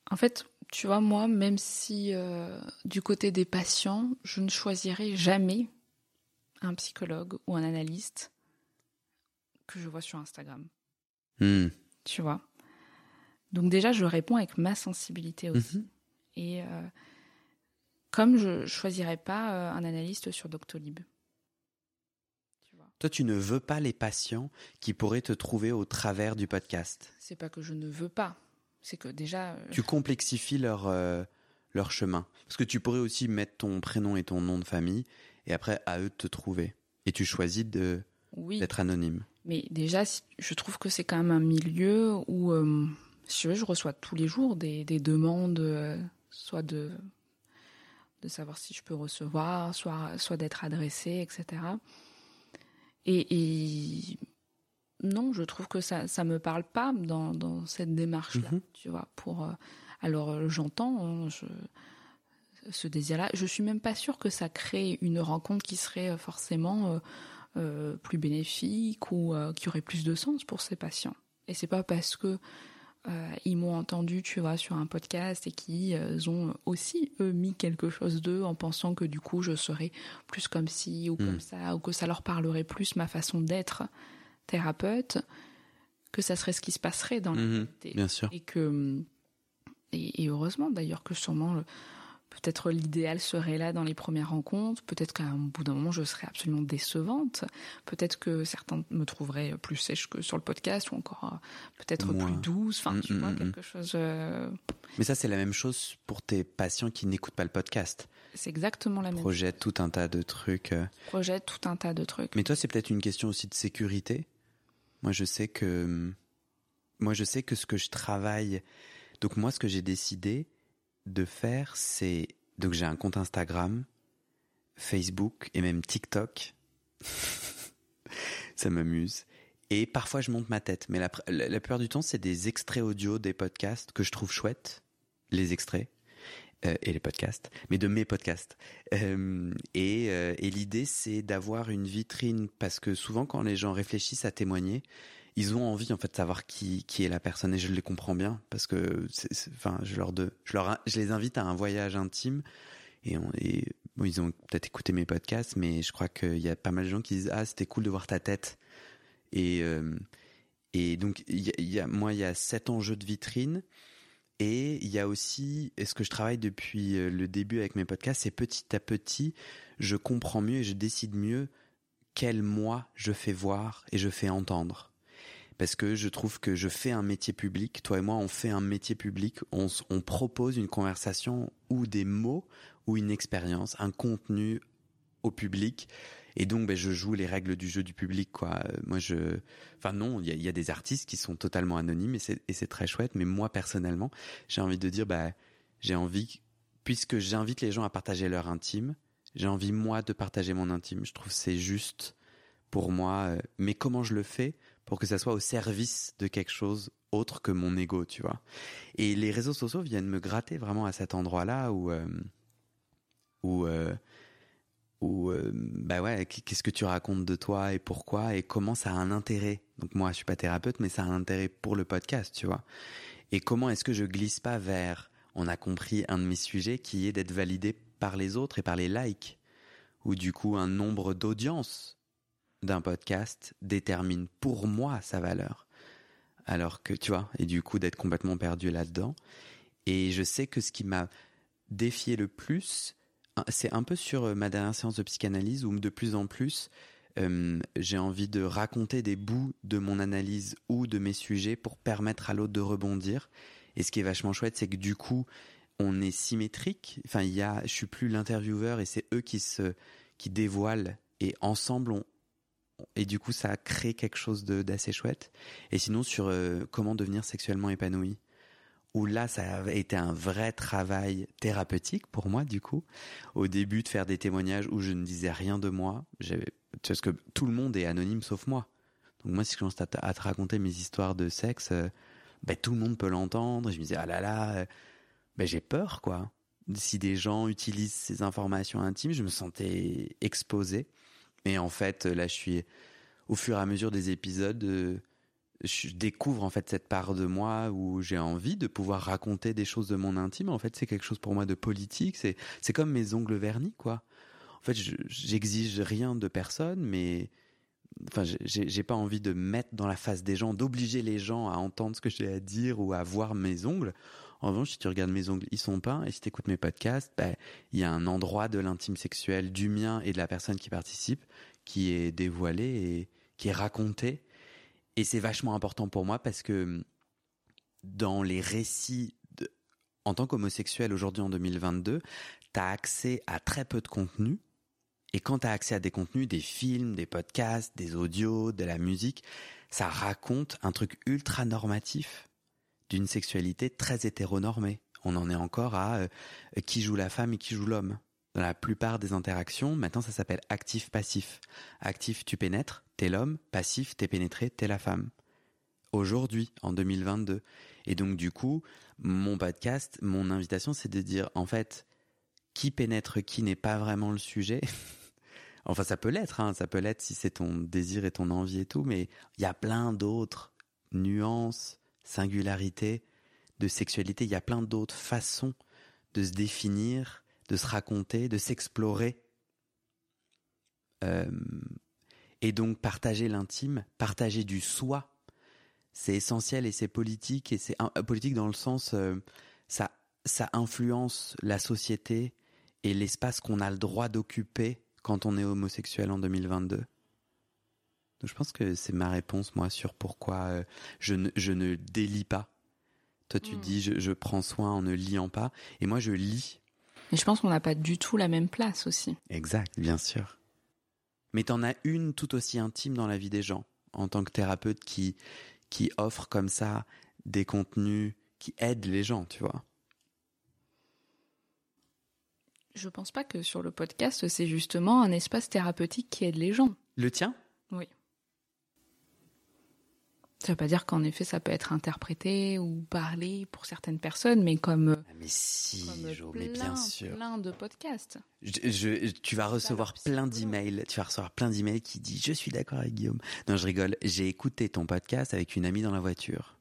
En fait, tu vois, moi, même si euh, du côté des patients, je ne choisirai jamais un psychologue ou un analyste que je vois sur Instagram. Hmm. Tu vois? Donc déjà, je réponds avec ma sensibilité aussi. Mhm. Et euh, comme je ne choisirais pas euh, un analyste sur Doctolib. Tu vois. Toi, tu ne veux pas les patients qui pourraient te trouver au travers du podcast. C'est pas que je ne veux pas. C'est que déjà. euh, Tu complexifies leur, euh, leur chemin. Parce que tu pourrais aussi mettre ton prénom et ton nom de famille, et après, à eux de te trouver. Et tu choisis de oui. d'être anonyme. Mais déjà, je trouve que c'est quand même un milieu où, veux, je reçois tous les jours des, des demandes, euh, soit de, de savoir si je peux recevoir, soit, soit d'être adressé, etc. Et, et non, je trouve que ça ça me parle pas dans, dans cette démarche-là, Mhm. tu vois. Pour, euh, alors, euh, j'entends hein, je, ce désir-là. Je suis même pas sûre que ça crée une rencontre qui serait forcément... euh, euh, plus bénéfique ou qui aurait plus de sens pour ces patients. Et c'est pas parce que euh, ils m'ont entendu, tu vois, sur un podcast et qu'ils ont aussi eux mis quelque chose d'eux en pensant que du coup je serais plus comme ci ou comme ça ou que ça leur parlerait plus ma façon d'être thérapeute que ça serait ce qui se passerait dans la Mhm, réalité. bien sûr. Et que et, et heureusement d'ailleurs que sûrement le- peut-être l'idéal serait là dans les premières rencontres, peut-être qu'à un bout d'un moment je serais absolument décevante, peut-être que certains me trouveraient plus sèche que sur le podcast ou encore euh, peut-être plus douce, enfin Mm, tu mm, vois mm, quelque chose euh, Mais ça, c'est la même chose pour tes patients qui n'écoutent pas le podcast. c'est exactement la même Projette tout un tas de trucs. euh. projet, tout un tas de trucs. Mais toi, c'est peut-être une question aussi de sécurité. Moi, je sais que, moi, je sais que ce que je travaille, donc moi, ce que j'ai décidé de faire, c'est, donc j'ai un compte Instagram, Facebook et même TikTok. Ça m'amuse. Et parfois, je monte ma tête. Mais la, la, plupart du temps, c'est des extraits audio des podcasts que je trouve chouettes. Les extraits. euh, et les podcasts. Mais de mes podcasts. Euh, et euh, et l'idée, c'est d'avoir une vitrine. Parce que souvent, quand les gens réfléchissent à témoigner, ils ont envie, en fait, de savoir qui, qui est la personne. Et je les comprends bien. Parce que, enfin, je leur, je leur, je les invite à un voyage intime. Et, ils ont peut-être écouté mes podcasts, mais je crois qu'il y a pas mal de gens qui disent ah c'était cool de voir ta tête. Et euh, et donc y a, moi il y a cet enjeu de vitrine et il y a aussi est-ce que je travaille depuis euh, le début avec mes podcasts, c'est petit à petit je comprends mieux et je décide mieux quel moi je fais voir et je fais entendre. Parce que je trouve que je fais un métier public, toi et moi on fait un métier public, on, propose une conversation ou des mots ou une expérience, un contenu au public. Et donc, ben, je joue les règles du jeu du public. Euh, Moi, enfin non, il y a, des artistes qui sont totalement anonymes et c'est, très chouette. Mais moi, personnellement, j'ai envie de dire, bah, j'ai envie, puisque j'invite les gens à partager leur intime, j'ai envie moi de partager mon intime. Je trouve c'est juste pour moi. euh, Mais comment je le fais pour que ça soit au service de quelque chose autre que mon ego, tu vois. Et les réseaux sociaux viennent me gratter vraiment à cet endroit-là où, euh, où, euh, où, euh, bah ouais, qu'est-ce que tu racontes de toi et pourquoi et comment ça a un intérêt. Donc moi, je suis pas thérapeute, mais ça a un intérêt pour le podcast, tu vois. Et comment est-ce que je glisse pas vers, on a compris un de mes sujets qui est d'être validé par les autres et par les likes, ou du coup un nombre d'audience d'un podcast détermine pour moi sa valeur. Alors que, tu vois, et du coup d'être complètement perdu là-dedans. Et je sais que ce qui m'a défié le plus, c'est un peu sur euh, ma dernière séance de psychanalyse où de plus en plus, euh, j'ai envie de raconter des bouts de mon analyse ou de mes sujets pour permettre à l'autre de rebondir. Et ce qui est vachement chouette, c'est que du coup, on est symétrique. Enfin, il y a, je suis plus l'intervieweur et c'est eux qui se, qui dévoilent et ensemble on, et du coup ça crée quelque chose d'assez chouette. Et sinon sur euh, comment devenir sexuellement épanoui, où là ça a été un vrai travail thérapeutique pour moi du coup. Au début de faire des témoignages où je ne disais rien de moi, parce que tout le monde est anonyme sauf moi. Donc moi si je commence à, te- à te raconter mes histoires de sexe, euh, ben, tout le monde peut l'entendre. Je me disais ah là là, euh, ben, j'ai peur quoi. Si des gens utilisent ces informations intimes, je me sentais exposé. Et en fait, là, je suis au fur et à mesure des épisodes, euh, je découvre en fait cette part de moi où j'ai envie de pouvoir raconter des choses de mon intime. En fait, c'est quelque chose pour moi de politique. C'est c'est comme mes ongles vernis, quoi. En fait, je- j'exige rien de personne, mais enfin, j'ai pas envie de mettre dans la face des gens, d'obliger les gens à entendre ce que j'ai à dire ou à voir mes ongles. En revanche, si tu regardes mes ongles, ils sont peints, et si tu écoutes mes podcasts, ben, il y a un endroit de l'intime sexuel du mien et de la personne qui participe qui est dévoilé et qui est raconté. Et c'est vachement important pour moi parce que dans les récits en tant qu'homosexuel aujourd'hui en 2022, tu as accès à très peu de contenu. Et quand tu as accès à des contenus, des films, des podcasts, des audios, de la musique, ça raconte un truc ultra normatif d'une sexualité très hétéronormée. On en est encore à euh, qui joue la femme et qui joue l'homme. Dans la plupart des interactions, maintenant ça s'appelle actif-passif. Actif, tu pénètres, t'es l'homme. Passif, t'es pénétré, t'es la femme. Aujourd'hui, en 2022. Et donc du coup, mon podcast, mon invitation, c'est de dire, en fait, qui pénètre qui n'est pas vraiment le sujet. enfin, ça peut l'être, hein, ça peut l'être si c'est ton désir et ton envie et tout, mais il y a plein d'autres nuances, singularités de sexualité. Il y a plein d'autres façons de se définir, de se raconter, de s'explorer. Euh, et donc partager l'intime, partager du soi, c'est essentiel et c'est politique et c'est euh, politique dans le sens euh, ça ça influence la société et l'espace qu'on a le droit d'occuper quand on est homosexuel en 2022. Donc je pense que c'est ma réponse moi sur pourquoi euh, je ne je ne délie pas. Toi tu dis je, je prends soin en ne liant pas et moi je lis. Mais je pense qu'on n'a pas du tout la même place aussi. Exact, bien sûr. Mais t'en as une tout aussi intime dans la vie des gens en tant que thérapeute qui qui offre comme ça des contenus qui aident les gens, tu vois. Je pense pas que sur le podcast, c'est justement un espace thérapeutique qui aide les gens. Le tien? Oui. Ça veut pas dire qu'en effet ça peut être interprété ou parlé pour certaines personnes, mais comme, Ah, Mais si, comme Jo, plein, mais bien sûr. plein de podcasts. Je, je- tu vas recevoir plein d'emails. Tu vas recevoir plein d'emails qui disent je suis d'accord avec Guillaume. Non, je rigole. J'ai écouté ton podcast avec une amie dans la voiture.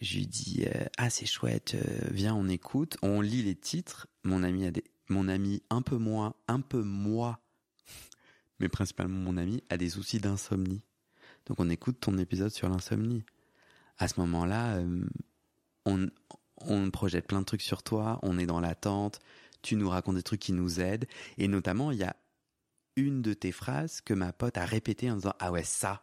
Je lui dis euh, ah c'est chouette, euh, viens on écoute, on lit les titres. Mon ami a des, mon ami un peu moins, un peu moi, mais principalement mon ami a des soucis d'insomnie. Donc on écoute ton épisode sur l'insomnie. À ce moment-là, euh, on on projette plein de trucs sur toi, on est dans l'attente, tu nous racontes des trucs qui nous aident, et notamment il y a une de tes phrases que ma pote a répétée en disant ah ouais ça,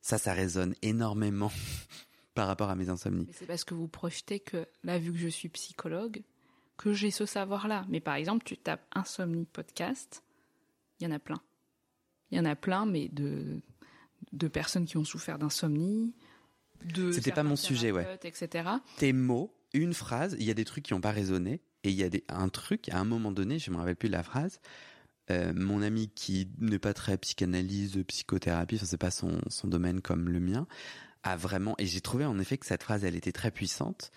ça ça résonne énormément par rapport à mes insomnies. C'est parce que vous projetez que, là, vu que je suis psychologue, que j'ai ce savoir-là. Mais par exemple, tu tapes insomnie podcast, il y en a plein. Il y en a plein, mais de, de personnes qui ont souffert d'insomnie, de. C'était pas mon sujet, ouais. Etc. Tes mots, une phrase, il y a des trucs qui n'ont pas résonné, et il y a des, un truc, à un moment donné, je me rappelle plus de la phrase, euh, mon ami qui n'est pas très psychanalyse, psychothérapie, enfin, c'est pas son, son domaine comme le mien, a vraiment, et j'ai trouvé en effet que cette phrase, elle était très puissante,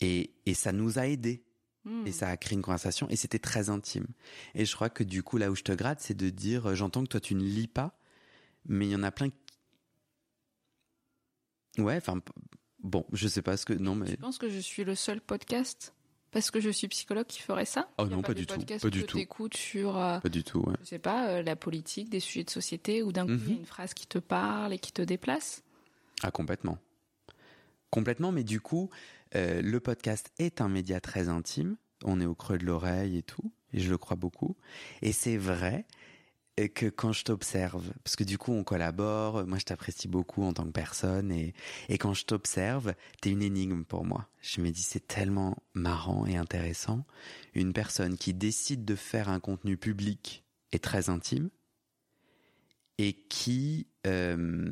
et, et ça nous a aidés. Hmm. Et ça a créé une conversation et c'était très intime. Et je crois que du coup, là où je te gratte, c'est de dire, euh, j'entends que toi tu ne lis pas, mais il y en a plein qui... Ouais, enfin, bon, je sais pas ce que... Non, mais... Je pense que je suis le seul podcast? Parce que je suis psychologue qui ferait ça? Oh non, pas des du tout, pas du tout. t'écoutes sur, euh, Pas du tout, ouais. je sais pas, euh, la politique, des sujets de société, ou d'un coup Mhm. une phrase qui te parle et qui te déplace? Ah, complètement. Complètement, mais du coup, euh, le podcast est un média très intime. On est au creux de l'oreille et tout, et je le crois beaucoup. Et c'est vrai euh, que quand je t'observe, parce que du coup on collabore, moi je t'apprécie beaucoup en tant que personne, et, et quand je t'observe, t'es une énigme pour moi. Je me dis c'est tellement marrant et intéressant, une personne qui décide de faire un contenu public et très intime, et qui euh,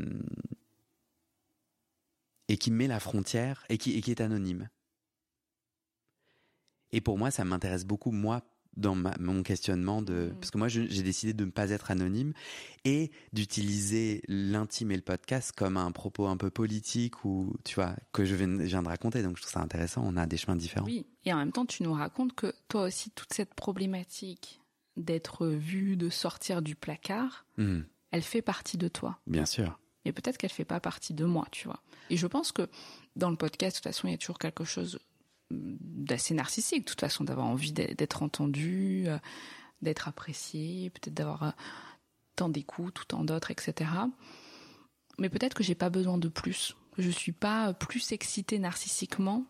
et qui met la frontière et qui, et qui est anonyme. Et pour moi, ça m'intéresse beaucoup, moi, dans ma- mon questionnement de... Mhm. Parce que moi, j'ai décidé de ne pas être anonyme et d'utiliser l'intime et le podcast comme un propos un peu politique ou, tu vois, que je viens, je viens de raconter. Donc, je trouve ça intéressant. On a des chemins différents. Oui, et en même temps, tu nous racontes que toi aussi, toute cette problématique d'être vu, de sortir du placard, Mhm. elle fait partie de toi. bien sûr. mais peut-être qu'elle fait pas partie de moi, tu vois. Et je pense que dans le podcast, de toute façon, il y a toujours quelque chose d'assez narcissique, de toute façon, d'avoir envie d'être entendu, euh, d'être apprécié, peut-être d'avoir euh, tant d'écoute ou tant d'autres, etc. Mais peut-être que j'ai pas besoin de plus, que je suis pas plus excitée narcissiquement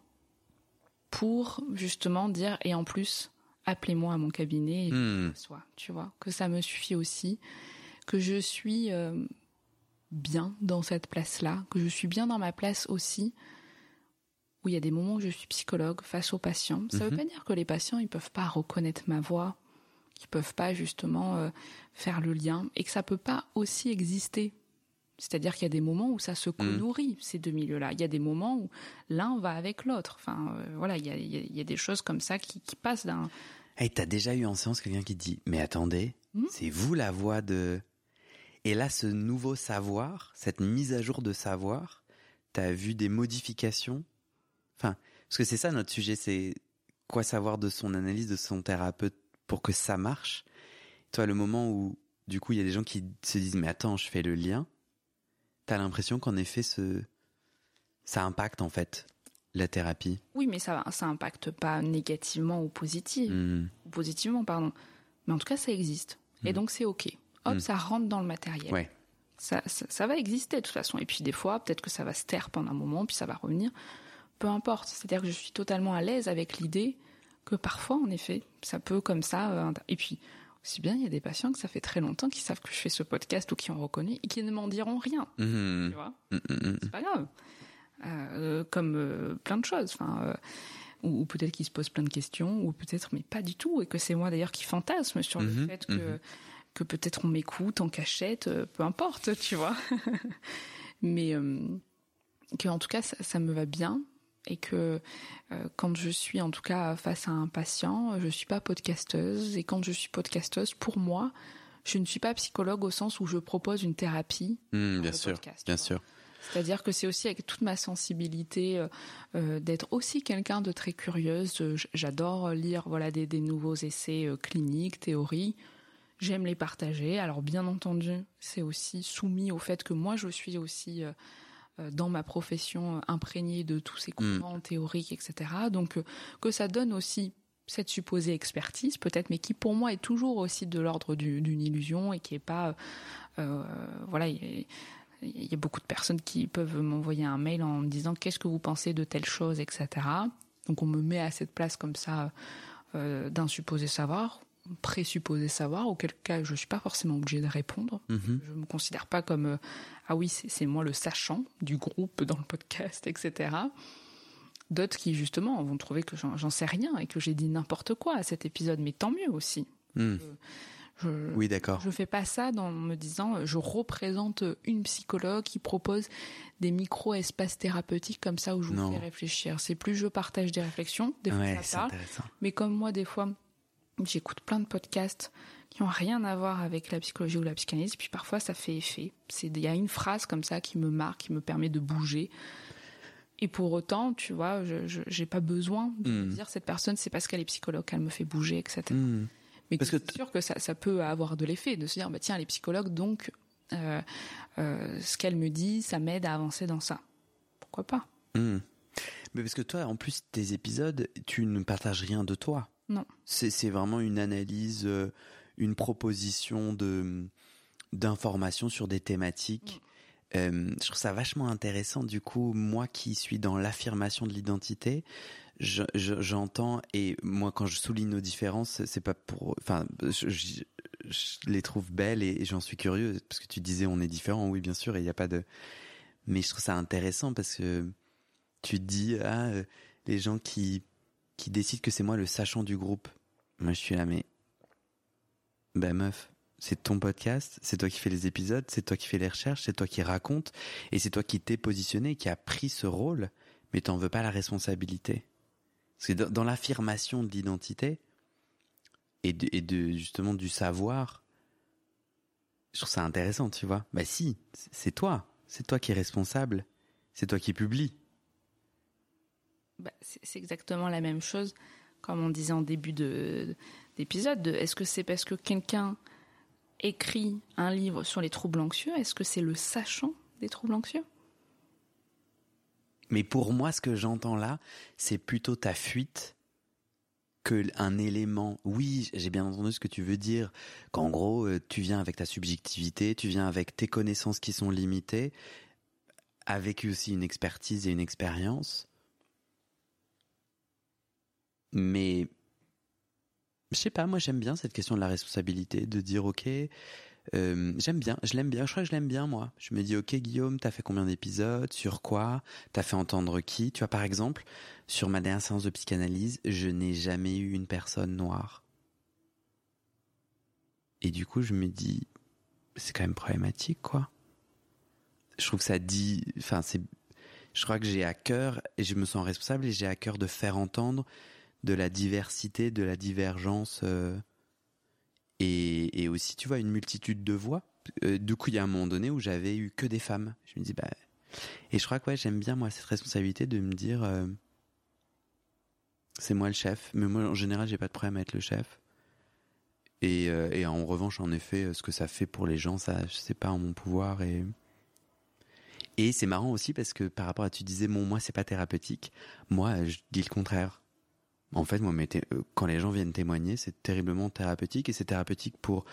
pour justement dire et en plus appelez-moi à mon cabinet et Hmm. soit, tu vois, que ça me suffit aussi, que je suis euh, bien dans cette place-là, que je suis bien dans ma place aussi, où il y a des moments où je suis psychologue face aux patients. Ça veut pas dire que les patients ils peuvent pas reconnaître ma voix, qu'ils peuvent pas justement euh, faire le lien, et que ça peut pas aussi exister. C'est-à-dire qu'il y a des moments où ça se co-nourrit, ces deux milieux-là. Il y a des moments où l'un va avec l'autre. Enfin, euh, voilà, il y a, il y a- il y a des choses comme ça qui, qui passent d'un... Hey, t'as déjà eu en séance quelqu'un qui dit, mais attendez, Hmm c'est vous la voix de... Et là, ce nouveau savoir, cette mise à jour de savoir, t'as vu des modifications? Enfin, parce que c'est ça notre sujet, c'est quoi savoir de son analyse, de son thérapeute pour que ça marche. Toi, le moment où, du coup, il y a des gens qui se disent, mais attends, je fais le lien, t'as l'impression qu'en effet, ce... ça impacte, en fait, la thérapie. Oui, mais ça, ça impacte pas négativement ou positivement. Ou positivement, pardon. Mais en tout cas, ça existe. Et donc, c'est OK. Hop, ça rentre dans le matériel. Ouais. Ça, ça, ça va exister de toute façon. Et puis, des fois, peut-être que ça va se taire pendant un moment, puis ça va revenir. Peu importe. C'est-à-dire que je suis totalement à l'aise avec l'idée que parfois, en effet, ça peut comme ça. euh, et puis, aussi bien, il y a des patients que ça fait très longtemps qu'ils savent que je fais ce podcast ou qui ont reconnu et qui ne m'en diront rien. Mhm. Tu vois? Mm, mm, mm. c'est pas grave. Euh, comme euh, plein de choses. Enfin, ou, ou peut-être qu'ils se posent plein de questions, ou peut-être mais pas du tout, et que c'est moi d'ailleurs qui fantasme sur le fait que que peut-être on m'écoute en cachette, peu importe, tu vois. mais que en tout cas ça, ça me va bien et que euh, quand je suis en tout cas face à un patient, je suis pas podcasteuse et quand je suis podcasteuse, pour moi, je ne suis pas psychologue au sens où je propose une thérapie Mm, dans bien sûr, podcast, bien sûr. C'est-à-dire que c'est aussi avec toute ma sensibilité euh, euh, d'être aussi quelqu'un de très curieuse. J'adore lire voilà des, des nouveaux essais euh, cliniques, théories. J'aime les partager. Alors bien entendu, c'est aussi soumis au fait que moi je suis aussi dans ma profession euh, imprégnée de tous ces courants théoriques, etc. Donc euh, que ça donne aussi cette supposée expertise peut-être, mais qui pour moi est toujours aussi de l'ordre du- d'une illusion et qui est pas euh, voilà. il y a beaucoup de personnes qui peuvent m'envoyer un mail en me disant qu'est-ce que vous pensez de telle chose, etc. Donc on me met à cette place comme ça euh, d'un supposé savoir, présupposé savoir, auquel cas je suis pas forcément obligée de répondre. Je me considère pas comme euh, ah oui c'est moi le sachant du groupe dans le podcast, etc. D'autres qui justement vont trouver que j'en sais rien et que j'ai dit n'importe quoi à cet épisode, mais tant mieux aussi. Mm. Je, Oui, d'accord. je fais pas ça dans me disant euh, je représente une psychologue qui propose des micro-espaces thérapeutiques comme ça où je vous fais réfléchir. C'est plus je partage des réflexions, des fois Ouais, ça parle, mais comme moi des fois j'écoute plein de podcasts qui ont rien à voir avec la psychologie ou la psychanalyse, puis parfois ça fait effet. C'est il y a une phrase comme ça qui me marque, qui me permet de bouger. Et pour autant, tu vois, je j'ai pas besoin de me dire cette personne c'est parce qu'elle est psychologue qu'elle me fait bouger, etc. Mm. Mais Parce que c'est sûr que ça, ça peut avoir de l'effet, de se dire, bah tiens, les psychologues, donc, euh, euh, ce qu'elle me dit, ça m'aide à avancer dans ça. Pourquoi pas? Mm. Mais parce que toi, en plus, tes épisodes, tu ne partages rien de toi. Non. C'est vraiment une analyse, euh, une proposition de d'informations sur des thématiques. Euh, je trouve ça vachement intéressant. Du coup, moi qui suis dans l'affirmation de l'identité, je- je- j'entends et moi quand je souligne nos différences, c'est pas pour, enfin, je, je- je les trouve belles et, et j'en suis curieux parce que tu disais on est différents, oui bien sûr, et il n'y a pas de, mais je trouve ça intéressant parce que tu dis ah euh, les gens qui qui décident que c'est moi le sachant du groupe. Moi je suis là mais ben meuf, c'est ton podcast, c'est toi qui fais les épisodes, c'est toi qui fais les recherches, c'est toi qui raconte et c'est toi qui t'es positionné, qui a pris ce rôle, mais t'en veux pas la responsabilité. Parce que dans, l'affirmation de l'identité et de, et de justement du savoir, je trouve ça intéressant, tu vois. Bah si, c'est toi, c'est toi qui es responsable, c'est toi qui publie. Bah, c'est exactement la même chose, comme on disait en début de d'épisode. de Est-ce que c'est parce que quelqu'un écrit un livre sur les troubles anxieux Est-ce que c'est le sachant des troubles anxieux? Mais pour moi, ce que j'entends là, c'est plutôt ta fuite que un élément. Oui, j'ai bien entendu ce que tu veux dire. Qu'en gros, euh, tu viens avec ta subjectivité, tu viens avec tes connaissances qui sont limitées, avec aussi une expertise et une expérience. Mais je sais pas, moi j'aime bien cette question de la responsabilité, de dire ok, euh, j'aime bien, je l'aime bien, je crois que je l'aime bien moi. Je me dis ok Guillaume, t'as fait combien d'épisodes, sur quoi, t'as fait entendre qui? Tu vois par exemple, sur ma dernière séance de psychanalyse, je n'ai jamais eu une personne noire. Et du coup je me dis, c'est quand même problématique quoi. Je trouve que ça dit, enfin c'est, je crois que j'ai à cœur et je me sens responsable et j'ai à cœur de faire entendre de la diversité, de la divergence euh, et, aussi, tu vois, une multitude de voix. Euh, du coup, il y a un moment donné où j'avais eu que des femmes. Je me dis, bah. Et je crois que ouais, j'aime bien, moi, cette responsabilité de me dire, euh, c'est moi le chef. Mais moi, en général, j'ai pas de problème à être le chef. Et, et en revanche, en effet, ce que ça fait pour les gens, ça, je pas en mon pouvoir. Et, et c'est marrant aussi parce que par rapport à tu disais, bon, moi, c'est pas thérapeutique. Moi, je dis le contraire en fait, moi, euh, quand les gens viennent témoigner, c'est terriblement thérapeutique et c'est thérapeutique pour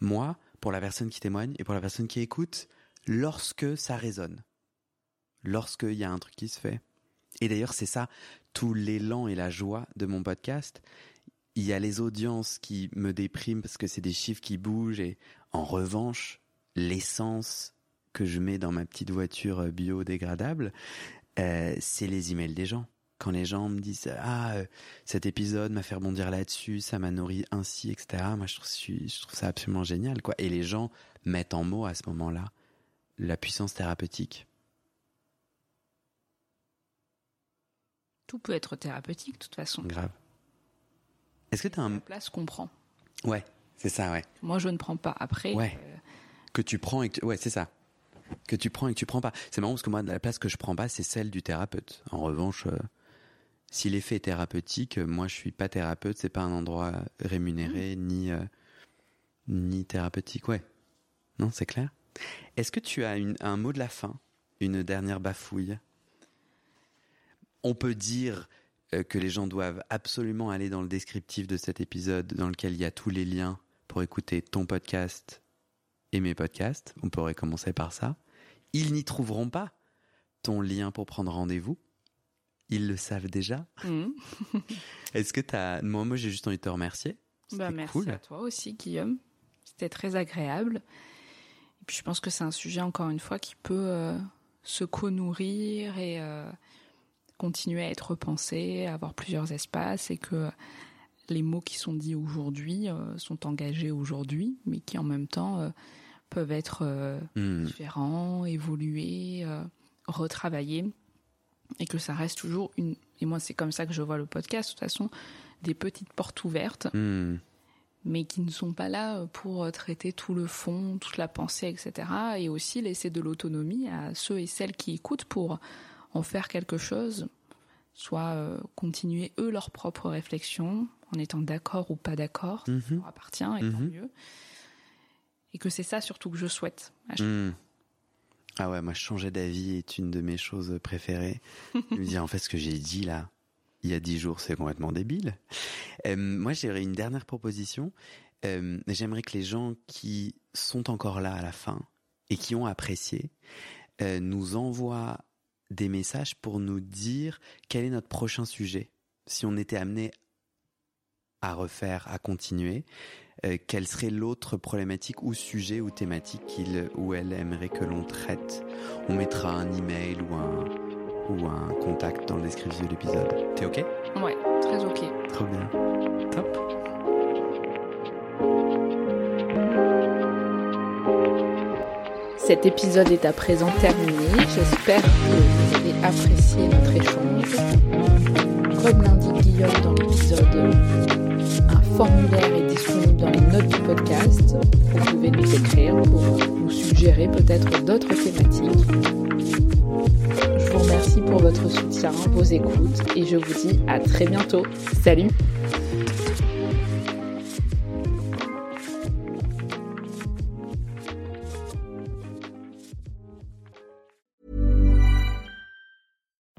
moi, pour la personne qui témoigne et pour la personne qui écoute lorsque ça résonne. Lorsqu'il y a un truc qui se fait. Et d'ailleurs, c'est ça, tout l'élan et la joie de mon podcast. Il y a les audiences qui me dépriment parce que c'est des chiffres qui bougent et en revanche, l'essence que je mets dans ma petite voiture biodégradable, euh, c'est les emails des gens quand les gens me disent ah euh, cet épisode m'a fait rebondir là-dessus, ça m'a nourri ainsi, etc. Moi je trouve, je trouve ça absolument génial quoi. Et les gens mettent en mots à ce moment-là la puissance thérapeutique. Tout peut être thérapeutique de toute façon. Grave. Est-ce que tu as un la place qu'on prend Ouais, c'est ça ouais. Moi je ne prends pas après. Ouais. Euh... Que tu prends et que tu... ouais c'est ça que tu prends et que tu prends pas. C'est marrant parce que moi, la place que je prends pas, c'est celle du thérapeute. En revanche, euh, si l'effet est thérapeutique, moi je suis pas thérapeute, c'est pas un endroit rémunéré mmh. ni euh, ni thérapeutique, ouais. Non, c'est clair. Est-ce que tu as une, un mot de la fin, une dernière bafouille? On peut dire euh, que les gens doivent absolument aller dans le descriptif de cet épisode dans lequel il y a tous les liens pour écouter ton podcast et mes podcasts. On pourrait commencer par ça. Ils n'y trouveront pas ton lien pour prendre rendez-vous ils le savent déjà. Mmh. Est-ce que tu as. Moi, moi j'ai juste envie de te remercier. Bah, merci à toi aussi, Guillaume. C'était très agréable. Et puis, je pense que c'est un sujet, encore une fois, qui peut euh, se co-nourrir et euh, continuer à être pensé, avoir plusieurs espaces et que les mots qui sont dits aujourd'hui euh, sont engagés aujourd'hui, mais qui en même temps peuvent être mmh. différents, évoluer, retravailler et que ça reste toujours une. Et moi, c'est comme ça que je vois le podcast, de toute façon, des petites portes ouvertes, hmm. mais qui ne sont pas là pour traiter tout le fond, toute la pensée, etc. Et aussi laisser de l'autonomie à ceux et celles qui écoutent pour en faire quelque chose, soit euh, continuer eux leur propre réflexion, en étant d'accord ou pas d'accord, ça mhm. leur appartient, et tant mhm. mieux. Et que c'est ça surtout que je souhaite. Ah ouais, moi changer d'avis est une de mes choses préférées. je dire en fait ce que j'ai dit là, il y a dix jours, c'est complètement débile. Euh, moi j'aurais une dernière proposition. Euh, j'aimerais que les gens qui sont encore là à la fin et qui ont apprécié euh, nous envoient des messages pour nous dire quel est notre prochain sujet. Si on était amené à refaire, à continuer, euh, quelle serait l'autre problématique ou sujet ou thématique qu'il ou elle aimerait que l'on traite? On mettra un email ou un, ou un contact dans le description de l'épisode. T'es ok? Ouais, très ok. Trop bien. Top. Cet épisode est à présent terminé. J'espère que vous avez apprécié notre échange. Comme l'indique Guillaume dans l'épisode formulaire est disponible dans les notes du podcast. Vous pouvez nous écrire pour nous suggérer peut-être d'autres thématiques. Je vous remercie pour votre soutien, vos écoutes et je vous dis à très bientôt. Salut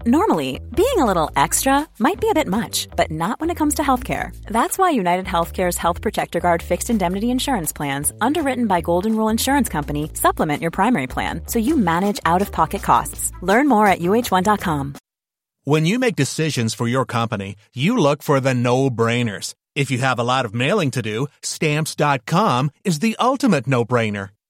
Normally, being a little extra might be a bit much, but not when it comes to healthcare. That's why United Healthcare's Health Protector Guard fixed indemnity insurance plans, underwritten by Golden Rule Insurance Company, supplement your primary plan so you manage out of pocket costs. Learn more at uh1.com. When you make decisions for your company, you look for the no brainers. If you have a lot of mailing to do, stamps.com is the ultimate no brainer.